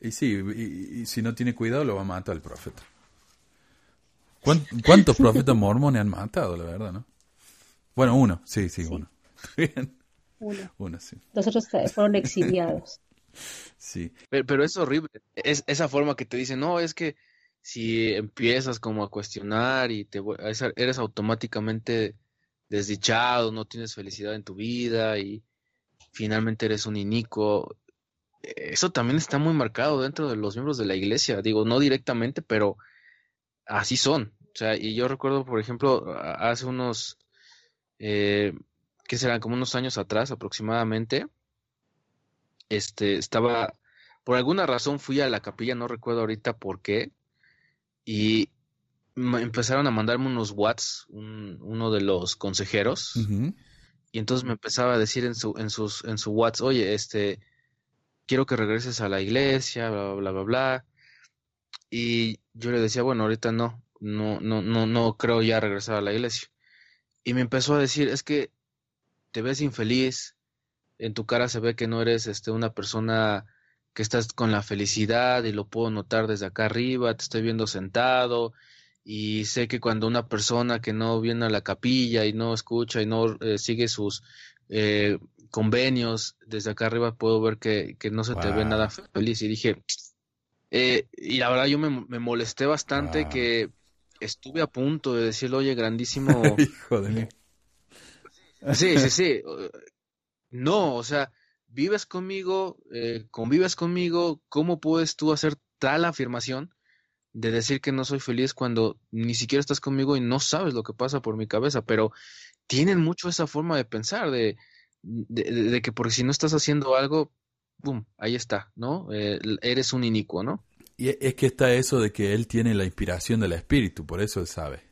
Speaker 5: y sí, y, y, si no tiene cuidado lo va a matar el profeta. ¿Cuántos profetas mormones han matado, la verdad, no? Bueno, uno, sí, sí, sí. uno.
Speaker 6: Uno.
Speaker 5: uno, sí.
Speaker 6: Los otros fueron exiliados.
Speaker 5: sí.
Speaker 4: Pero, pero, es horrible. Es esa forma que te dicen, no, es que si empiezas como a cuestionar y te eres automáticamente desdichado, no tienes felicidad en tu vida y finalmente eres un inicuo. Eso también está muy marcado dentro de los miembros de la iglesia, digo, no directamente, pero así son. O sea, y yo recuerdo, por ejemplo, hace unos, eh, ¿qué serán? Como unos años atrás aproximadamente, este, estaba, por alguna razón fui a la capilla, no recuerdo ahorita por qué, y empezaron a mandarme unos un, uno de los consejeros, uh -huh. Y entonces me empezaba a decir en su, en sus, en su WhatsApp, oye, este, quiero que regreses a la iglesia, bla, bla, bla, bla. Y yo le decía, bueno, ahorita no, no, no, no, no creo ya regresar a la iglesia. Y me empezó a decir, es que te ves infeliz, en tu cara se ve que no eres este, una persona que estás con la felicidad y lo puedo notar desde acá arriba, te estoy viendo sentado y sé que cuando una persona que no viene a la capilla y no escucha y no eh, sigue sus eh, convenios, desde acá arriba puedo ver que, que no se wow. te ve nada feliz. Y dije, eh, y la verdad yo me, me molesté bastante wow. que estuve a punto de decirle, oye, grandísimo...
Speaker 5: Hijo de mí.
Speaker 4: Sí, sí, sí. No, o sea, vives conmigo, eh, convives conmigo, ¿cómo puedes tú hacer tal afirmación? de decir que no soy feliz cuando ni siquiera estás conmigo y no sabes lo que pasa por mi cabeza, pero tienen mucho esa forma de pensar, de, de, de que porque si no estás haciendo algo, boom, ahí está, ¿no? Eh, eres un inicuo, ¿no?
Speaker 5: Y es que está eso de que él tiene la inspiración del espíritu, por eso él sabe.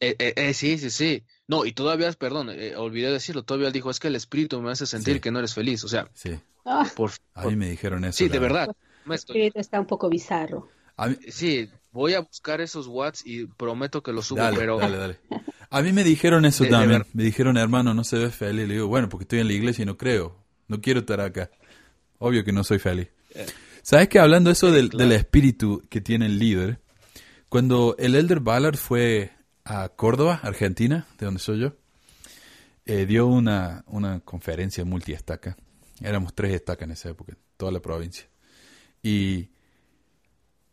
Speaker 4: Eh, eh, sí, sí, sí. No, y todavía, perdón, eh, olvidé decirlo, todavía él dijo, es que el espíritu me hace sentir
Speaker 5: Sí.
Speaker 4: que no eres feliz. O sea,
Speaker 5: Sí,
Speaker 6: Ah,
Speaker 4: por,
Speaker 5: a
Speaker 4: por-
Speaker 5: mí me dijeron eso.
Speaker 4: sí,
Speaker 5: la
Speaker 4: de verdad.
Speaker 6: el espíritu está un poco bizarro.
Speaker 5: A mí-
Speaker 4: sí, voy a buscar esos watts y prometo que los subo,
Speaker 5: dale,
Speaker 4: pero
Speaker 5: dale, dale. A mí me dijeron eso
Speaker 4: De-
Speaker 5: también. Me dijeron, hermano, no se ve feliz. Le digo, bueno, porque estoy en la iglesia y no creo. No quiero estar acá. Obvio que no soy feliz. ¿Sabes que hablando eso del,
Speaker 4: claro.
Speaker 5: del espíritu que tiene el líder? Cuando el Elder Ballard fue a Córdoba, Argentina, de donde soy yo, eh, dio una, una conferencia multiestaca. Éramos tres estacas en esa época, toda la provincia. Y,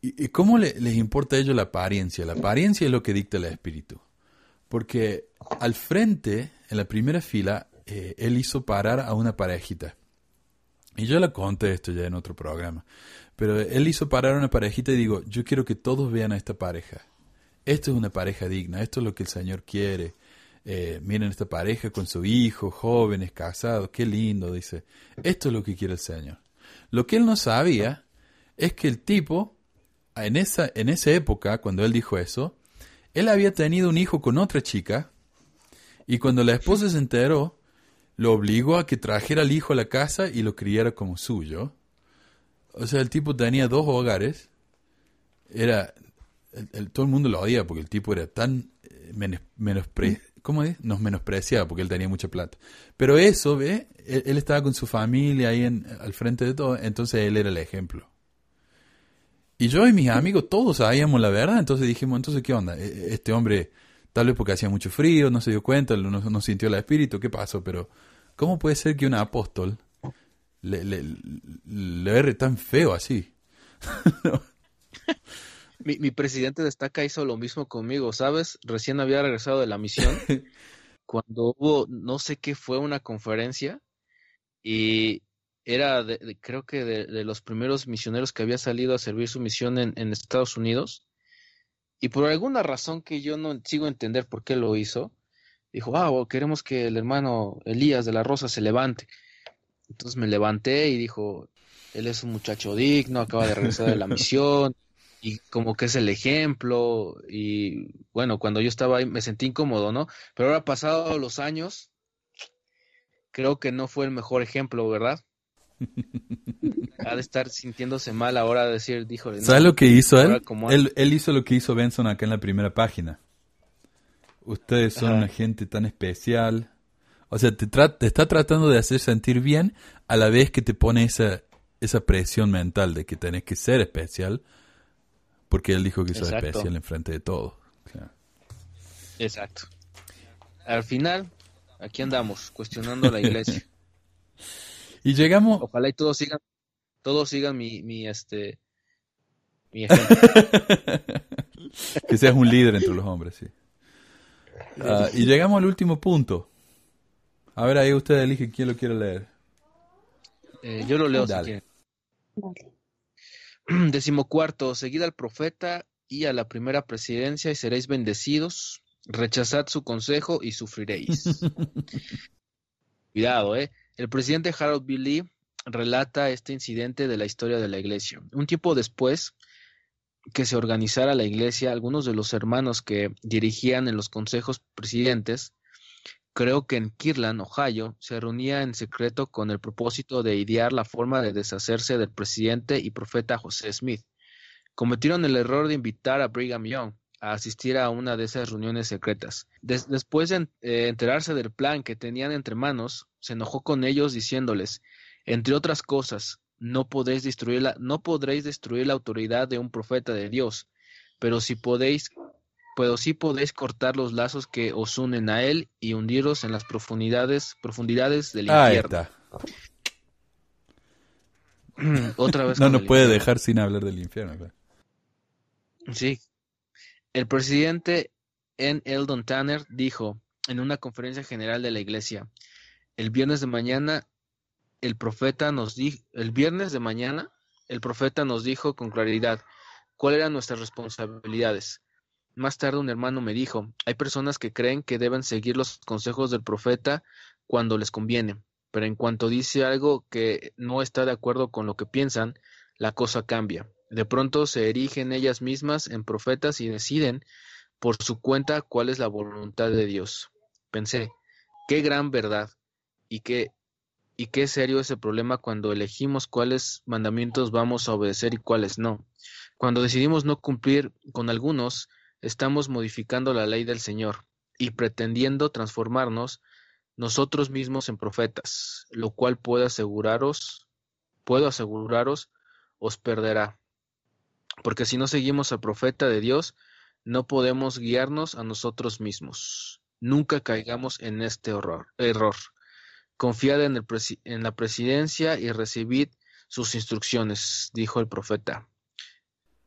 Speaker 5: y, cómo le- les importa a ellos la apariencia? La apariencia es lo que dicta el espíritu. Porque al frente, en la primera fila, eh, él hizo parar a una parejita. Y yo la conté esto ya en otro programa. Pero él hizo parar a una parejita y digo, yo quiero que todos vean a esta pareja. Esto es una pareja digna, esto es lo que el Señor quiere. Eh, miren esta pareja con su hijo, jóvenes, casados, qué lindo, dice. Esto es lo que quiere el Señor. Lo que él no sabía es que el tipo, en esa, en esa época, cuando él dijo eso, él había tenido un hijo con otra chica y cuando la esposa se enteró, lo obligó a que trajera al hijo a la casa y lo criara como suyo. O sea, el tipo tenía dos hogares. Era. El- todo el mundo lo odia porque el tipo era tan. eh, menos, menospre- ¿Cómo es? Nos menospreciaba porque él tenía mucha plata. Pero eso, ¿ve? Él, estaba con su familia ahí en, al frente de todo, entonces él era el ejemplo. Y yo y mis amigos todos sabíamos la verdad, entonces dijimos, entonces, ¿qué onda? E- Este hombre, tal vez porque hacía mucho frío, no se dio cuenta, no, sintió el espíritu, ¿qué pasó? Pero, ¿cómo puede ser que un apóstol le, le erre tan feo así?
Speaker 4: mi, mi presidente de estaca hizo lo mismo conmigo, ¿sabes? Recién había regresado de la misión cuando hubo, no sé qué fue, una conferencia y era, de, de- creo que de, de los primeros misioneros que había salido a servir su misión en, en Estados Unidos y por alguna razón que yo no sigo a entender por qué lo hizo, dijo, ah, bueno, queremos que el hermano Elías de la Rosa se levante. Entonces me levanté y dijo, él es un muchacho digno, acaba de regresar de la misión y como que es el ejemplo y bueno, cuando yo estaba ahí me sentí incómodo, ¿no? Pero ahora pasados los años, creo que no fue el mejor ejemplo, ¿verdad? Ha de estar sintiéndose mal ahora de decir, dijo,
Speaker 5: ¿Sabes lo que hizo él? él? Él hizo lo que hizo Benson acá en la primera página. Ustedes son
Speaker 4: Ajá.
Speaker 5: una gente tan especial. O sea, te, te está tratando de hacer sentir bien a la vez que te pone esa, esa presión mental de que tenés que ser especial. Porque él dijo que sos
Speaker 4: Exacto.
Speaker 5: especial enfrente de todo.
Speaker 4: Exacto. Al final, aquí andamos, cuestionando la iglesia.
Speaker 5: Y llegamos,
Speaker 4: Ojalá y todos sigan, todos sigan mi, mi este, mi ejemplo.
Speaker 5: que seas un líder entre los hombres, sí. Ah, y llegamos al último punto. A ver, ahí ustedes eligen quién lo quiere leer.
Speaker 4: Eh, yo lo leo
Speaker 5: Dale.
Speaker 4: si. Decimocuarto, seguid al profeta y a la primera presidencia y seréis bendecidos. Rechazad su consejo y sufriréis. Cuidado, ¿eh? El presidente Harold B. Lee relata este incidente de la historia de la iglesia. Un tiempo después que se organizara la iglesia, algunos de los hermanos que dirigían en los consejos presidentes, creo que en Kirtland, Ohio, se reunía en secreto con el propósito de idear la forma de deshacerse del presidente y profeta José Smith. Cometieron el error de invitar a Brigham Young a asistir a una de esas reuniones secretas. Des- después de eh, enterarse del plan que tenían entre manos, se enojó con ellos diciéndoles, entre otras cosas, no podéis destruir la, no podréis destruir la autoridad de un profeta de Dios, pero si podéis, pero sí podéis cortar los lazos que os unen a él y hundiros en las profundidades, profundidades del
Speaker 5: Ahí
Speaker 4: infierno.
Speaker 5: está.
Speaker 4: Otra vez
Speaker 5: No nos puede
Speaker 4: infierno.
Speaker 5: dejar sin hablar del infierno.
Speaker 4: Sí. El presidente N. Eldon Tanner dijo en una conferencia general de la iglesia, el viernes de mañana el profeta nos dijo, el viernes de mañana el profeta nos dijo con claridad, cuáles eran nuestras responsabilidades. Más tarde un hermano me dijo, hay personas que creen que deben seguir los consejos del profeta cuando les conviene, pero en cuanto dice algo que no está de acuerdo con lo que piensan, la cosa cambia. De pronto se erigen ellas mismas en profetas y deciden por su cuenta cuál es la voluntad de Dios. Pensé, qué gran verdad y qué y qué serio ese problema cuando elegimos cuáles mandamientos vamos a obedecer y cuáles no. Cuando decidimos no cumplir con algunos, estamos modificando la ley del Señor y pretendiendo transformarnos nosotros mismos en profetas, lo cual puedo aseguraros, puedo aseguraros, os perderá. Porque si no seguimos al profeta de Dios, no podemos guiarnos a nosotros mismos. Nunca caigamos en este horror, error. Confiad en, en la presidencia y recibid sus instrucciones, dijo el profeta.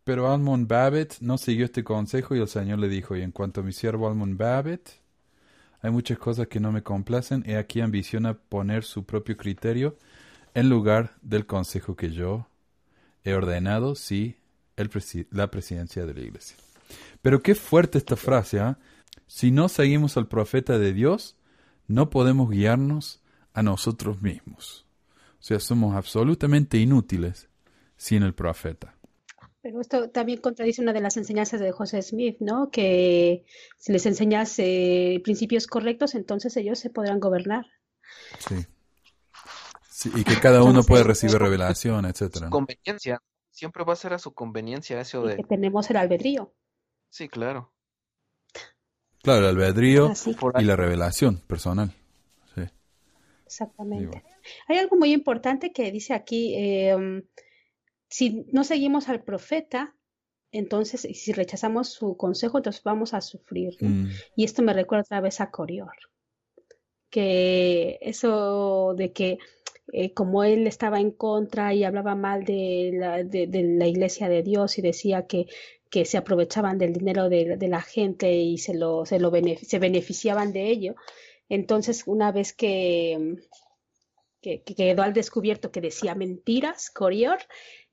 Speaker 5: Pero Almon Babbitt no siguió este consejo y el Señor le dijo, y en cuanto a mi siervo Almon Babbitt, hay muchas cosas que no me complacen, y aquí ambiciona poner su propio criterio en lugar del consejo que yo he ordenado, sí, el la presidencia de la iglesia. Pero qué fuerte esta frase, ¿ah? Si no seguimos al profeta de Dios, no podemos guiarnos a nosotros mismos. O sea, somos absolutamente inútiles sin el profeta.
Speaker 6: Pero esto también contradice una de las enseñanzas de José Smith, ¿no? Que si les enseñas eh, principios correctos, entonces ellos se podrán gobernar.
Speaker 5: Sí. y que cada uno puede recibir revelación, etcétera.
Speaker 4: Conveniencia. Siempre va a ser a su conveniencia eso de.
Speaker 6: que tenemos el albedrío.
Speaker 4: Sí, claro.
Speaker 5: Claro, el albedrío y la revelación personal.
Speaker 6: Exactamente. Hay algo muy importante que dice aquí, em, si no seguimos al profeta, entonces, si rechazamos su consejo, entonces vamos a sufrir. Mm. Y esto me recuerda otra vez a Corior, que eso de que eh, como él estaba en contra y hablaba mal de la, de, la iglesia de Dios y decía que, que se aprovechaban del dinero de, la gente y se, lo, se, lo se beneficiaban de ello, entonces, una vez que, que, quedó al descubierto que decía mentiras, Corior,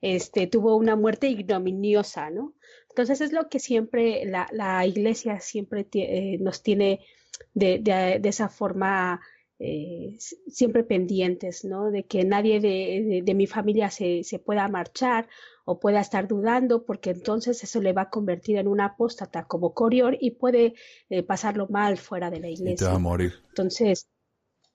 Speaker 6: este, tuvo una muerte ignominiosa, ¿no? Entonces es lo que siempre la, la iglesia siempre eh, nos tiene de, de, de esa forma eh, siempre pendientes, ¿no? De que nadie de, de mi familia se, se, pueda marchar o pueda estar dudando, porque entonces eso le va a convertir en una apóstata como Corior y puede eh, pasarlo mal fuera de la iglesia.
Speaker 5: va a morir.
Speaker 6: Entonces,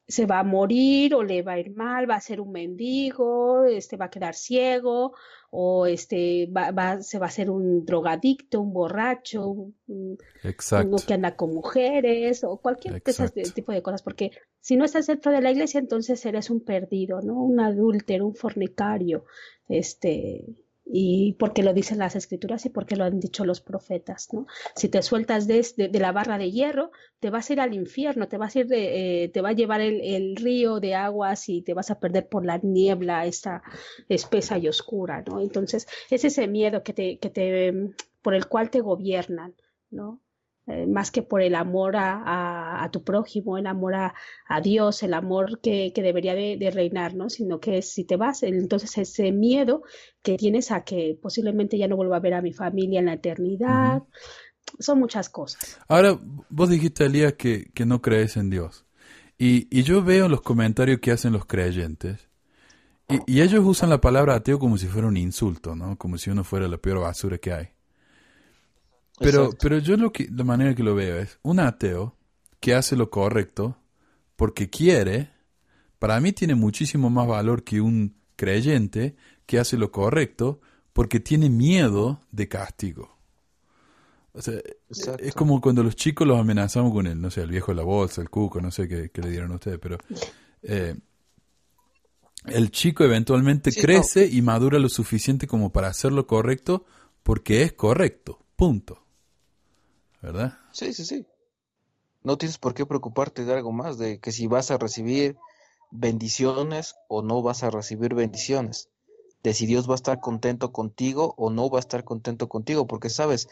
Speaker 6: se va a morir o le va a ir mal, va a ser un mendigo, este va a quedar ciego o este va, se va a ser un drogadicto, un borracho, un, uno que anda con mujeres o cualquier tipo de cosas, porque si no estás dentro de la iglesia, entonces eres un perdido, ¿no? Un adúltero, un fornicario, este, y porque lo dicen las escrituras y porque lo han dicho los profetas, ¿no? Si te sueltas de, de, la barra de hierro, te vas a ir al infierno, te vas a ir de, eh, te va a llevar el, el, río de aguas y te vas a perder por la niebla esta espesa y oscura, ¿no? Entonces, es ese miedo que te, que te, por el cual te gobiernan, ¿no? Eh, más que por el amor a, a, tu prójimo, el amor a, a Dios, el amor que, que debería de, de, reinar, ¿no? Sino que si te vas, entonces ese miedo que tienes a que posiblemente ya no vuelva a ver a mi familia en la eternidad, son muchas cosas.
Speaker 5: Ahora, vos dijiste, Elías, que, que no crees en Dios. Y, y yo veo los comentarios que hacen los creyentes. Y, y ellos usan la palabra ateo como si fuera un insulto, ¿no? Como si uno fuera la peor basura que hay. Pero, pero yo lo que, la manera que lo veo es un ateo que hace lo correcto porque quiere, para mí tiene muchísimo más valor que un creyente que hace lo correcto porque tiene miedo de castigo. O sea, es como cuando los chicos los amenazamos con el, no sé, el viejo de la bolsa, el cuco, no sé qué, le dieron a ustedes, pero eh, el chico eventualmente crece y madura lo suficiente como para hacer lo correcto porque es correcto, punto. ¿Verdad?
Speaker 4: Sí, sí, sí. No tienes por qué preocuparte de algo más, de que si vas a recibir bendiciones o no vas a recibir bendiciones, de si Dios va a estar contento contigo o no va a estar contento contigo, porque sabes,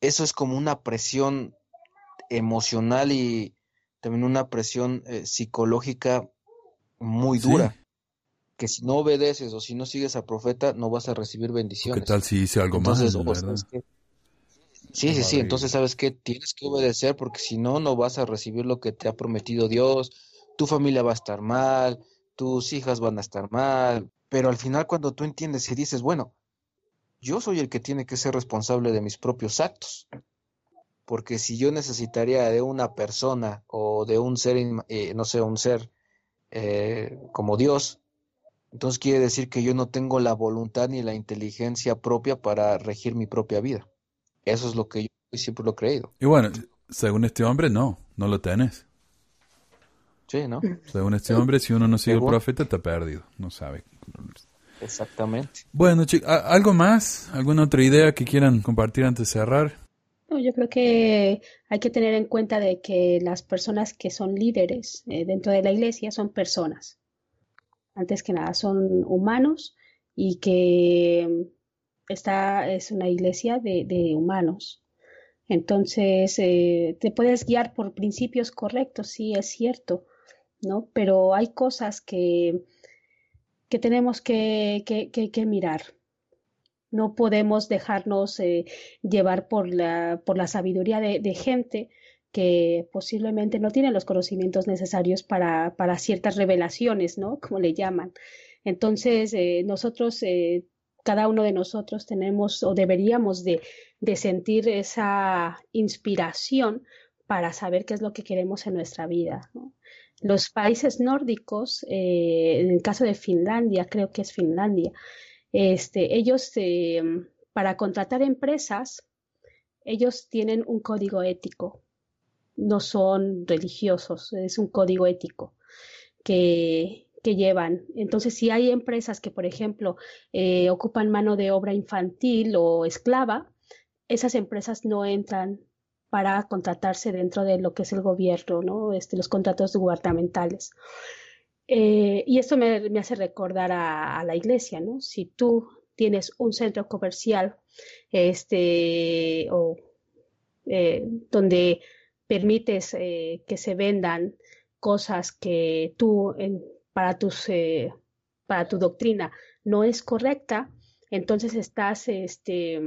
Speaker 4: eso es como una presión emocional y también una presión eh, psicológica muy dura. que si no obedeces o si no sigues al profeta no vas a recibir
Speaker 5: ¿Qué
Speaker 4: bendiciones.
Speaker 5: tal si hice algo
Speaker 4: Entonces,
Speaker 5: mal,
Speaker 4: o
Speaker 5: verdad?
Speaker 4: sabes que- Sí, sí, sí. Entonces, ¿sabes qué? Tienes que obedecer porque si no, no vas a recibir lo que te ha prometido Dios. Tu familia va a estar mal, tus hijas van a estar mal. Pero al final, cuando tú entiendes y dices, bueno, yo soy el que tiene que ser responsable de mis propios actos. Porque si yo necesitaría de una persona o de un ser, eh, no sé, un ser eh, como Dios, entonces quiere decir que yo no tengo la voluntad ni la inteligencia propia para regir mi propia vida. Eso es lo que yo siempre lo he creído.
Speaker 5: Y bueno, según este hombre, no, no lo tenés.
Speaker 4: Sí, ¿no?
Speaker 5: Según este hombre, si uno no sigue al profeta, está perdido. No sabe.
Speaker 4: Exactamente.
Speaker 5: Bueno, chicos, ¿algo más? ¿Alguna otra idea que quieran compartir antes de cerrar?
Speaker 6: No, yo creo que hay que tener en cuenta de que las personas que son líderes eh, dentro de la iglesia son personas. Antes que nada, son humanos y que esta es una iglesia de, humanos. Entonces, eh, te puedes guiar por principios correctos, sí, es cierto, ¿no? Pero hay cosas que, que tenemos que, que, que- que mirar. No podemos dejarnos eh, llevar por la, por la sabiduría de, gente que posiblemente no tiene los conocimientos necesarios para, para ciertas revelaciones, ¿no? Como le llaman. Entonces, eh, nosotros, cada uno de nosotros tenemos o deberíamos de, de sentir esa inspiración para saber qué es lo que queremos en nuestra vida. Los países nórdicos, eh, en el caso de Finlandia, creo que es Finlandia, este, ellos eh, para contratar empresas, ellos tienen un código ético, no son religiosos, es un código ético que, que llevan. Entonces, si hay empresas que, por ejemplo, eh, ocupan mano de obra infantil o esclava, esas empresas no entran para contratarse dentro de lo que es el gobierno, ¿no? Este, los contratos gubernamentales. Eh, y esto me, me hace recordar a, la iglesia, ¿no? Si tú tienes un centro comercial, este, o eh, donde permites que se vendan cosas que tú para tus eh, para tu doctrina no es correcta, entonces estás este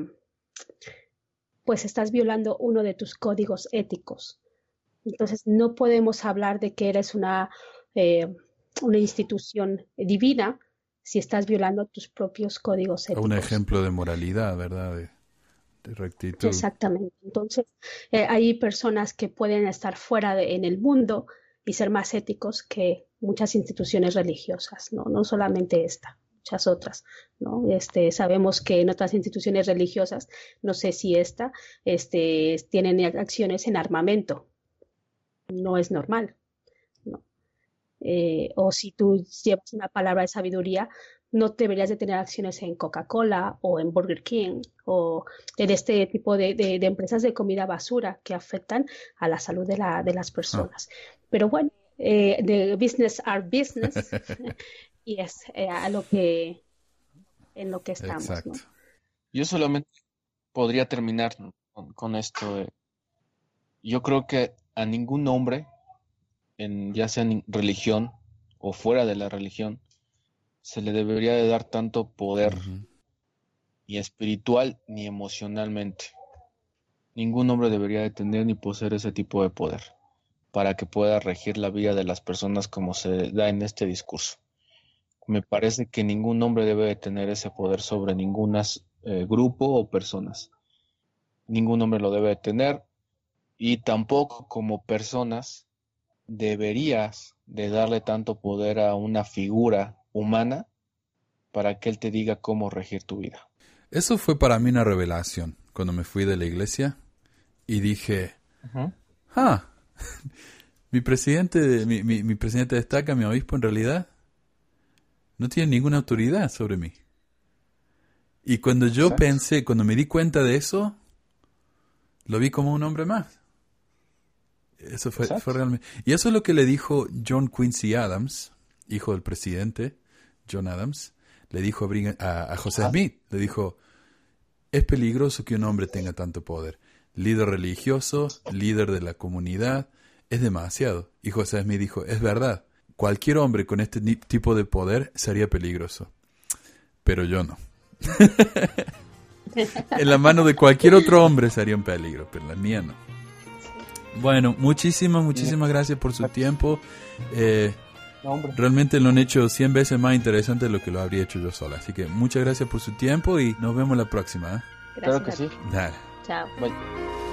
Speaker 6: pues estás violando uno de tus códigos éticos. Entonces no podemos hablar de que eres una eh, una institución divina si estás violando tus propios códigos
Speaker 5: Un
Speaker 6: éticos.
Speaker 5: ejemplo de moralidad, ¿verdad? De, de rectitud.
Speaker 6: Exactamente. Entonces, eh, hay personas que pueden estar fuera de- en el mundo y ser más éticos que muchas instituciones religiosas, ¿no? No solamente esta, muchas otras, ¿no? Este, sabemos que en otras instituciones religiosas, no sé si esta, este, tienen acciones en armamento. No es normal, ¿no? Eh, o si tú llevas una palabra de sabiduría, no deberías de tener acciones en Coca-Cola o en Burger King o en este tipo de, de- de empresas de comida basura que afectan a la salud de, la, de las personas. Pero bueno, eh, de business are business y es eh, a lo que en lo que estamos,
Speaker 5: Exacto.
Speaker 6: ¿no?
Speaker 4: Yo solamente podría terminar con, con esto. eh. Yo creo que a ningún hombre, en, ya sea en religión o fuera de la religión, se le debería de dar tanto poder
Speaker 5: Ujú.
Speaker 4: ni espiritual ni emocionalmente. Ningún hombre debería de tener ni poseer ese tipo de poder para que pueda regir la vida de las personas como se da en este discurso. Me parece que ningún hombre debe de tener ese poder sobre ningún grupo o personas. Ningún hombre lo debe de tener y tampoco como personas deberías de darle tanto poder a una figura humana para que él te diga cómo regir tu vida.
Speaker 5: Eso fue para mí una revelación cuando me fui de la iglesia y dije, ah, mi presidente, mi, mi, mi presidente destaca, mi obispo en realidad, no tiene ninguna autoridad sobre mí. Y cuando yo
Speaker 4: Exacto.
Speaker 5: pensé, cuando me di cuenta de eso, lo vi como un hombre más. Eso fue, realmente. Y eso es lo que le dijo John Quincy Adams, hijo del presidente, John Adams, le dijo a, a- a José
Speaker 4: Ajá.
Speaker 5: Smith, le dijo, es peligroso que un hombre tenga tanto poder. Líder religioso, líder de la comunidad, es demasiado. Y José Smith dijo, es verdad, cualquier hombre con este tipo de poder sería peligroso. Pero yo no. en la mano de cualquier otro hombre sería un peligro, pero en la mía no. Bueno, muchísimas, muchísimas gracias por su tiempo. Eh, realmente lo han hecho 100 veces más interesante de lo que lo habría hecho yo sola. Así que muchas gracias por su tiempo y nos vemos la próxima. ¿eh?
Speaker 6: Gracias
Speaker 7: Claro que sí.
Speaker 5: Dale.
Speaker 6: Chao.
Speaker 7: Bye.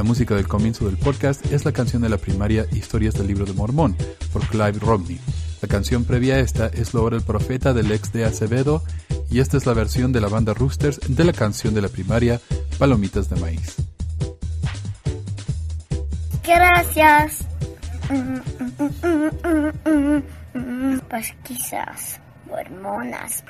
Speaker 5: La música del comienzo del podcast es la canción de la primaria Historias del Libro de Mormón por Clive Rodney. La canción previa a esta es Lo hora el profeta del ex de Acevedo y esta es la versión de la banda Roosters de la canción de la primaria Palomitas de Maíz.
Speaker 8: Gracias. Pues quizás hormonas.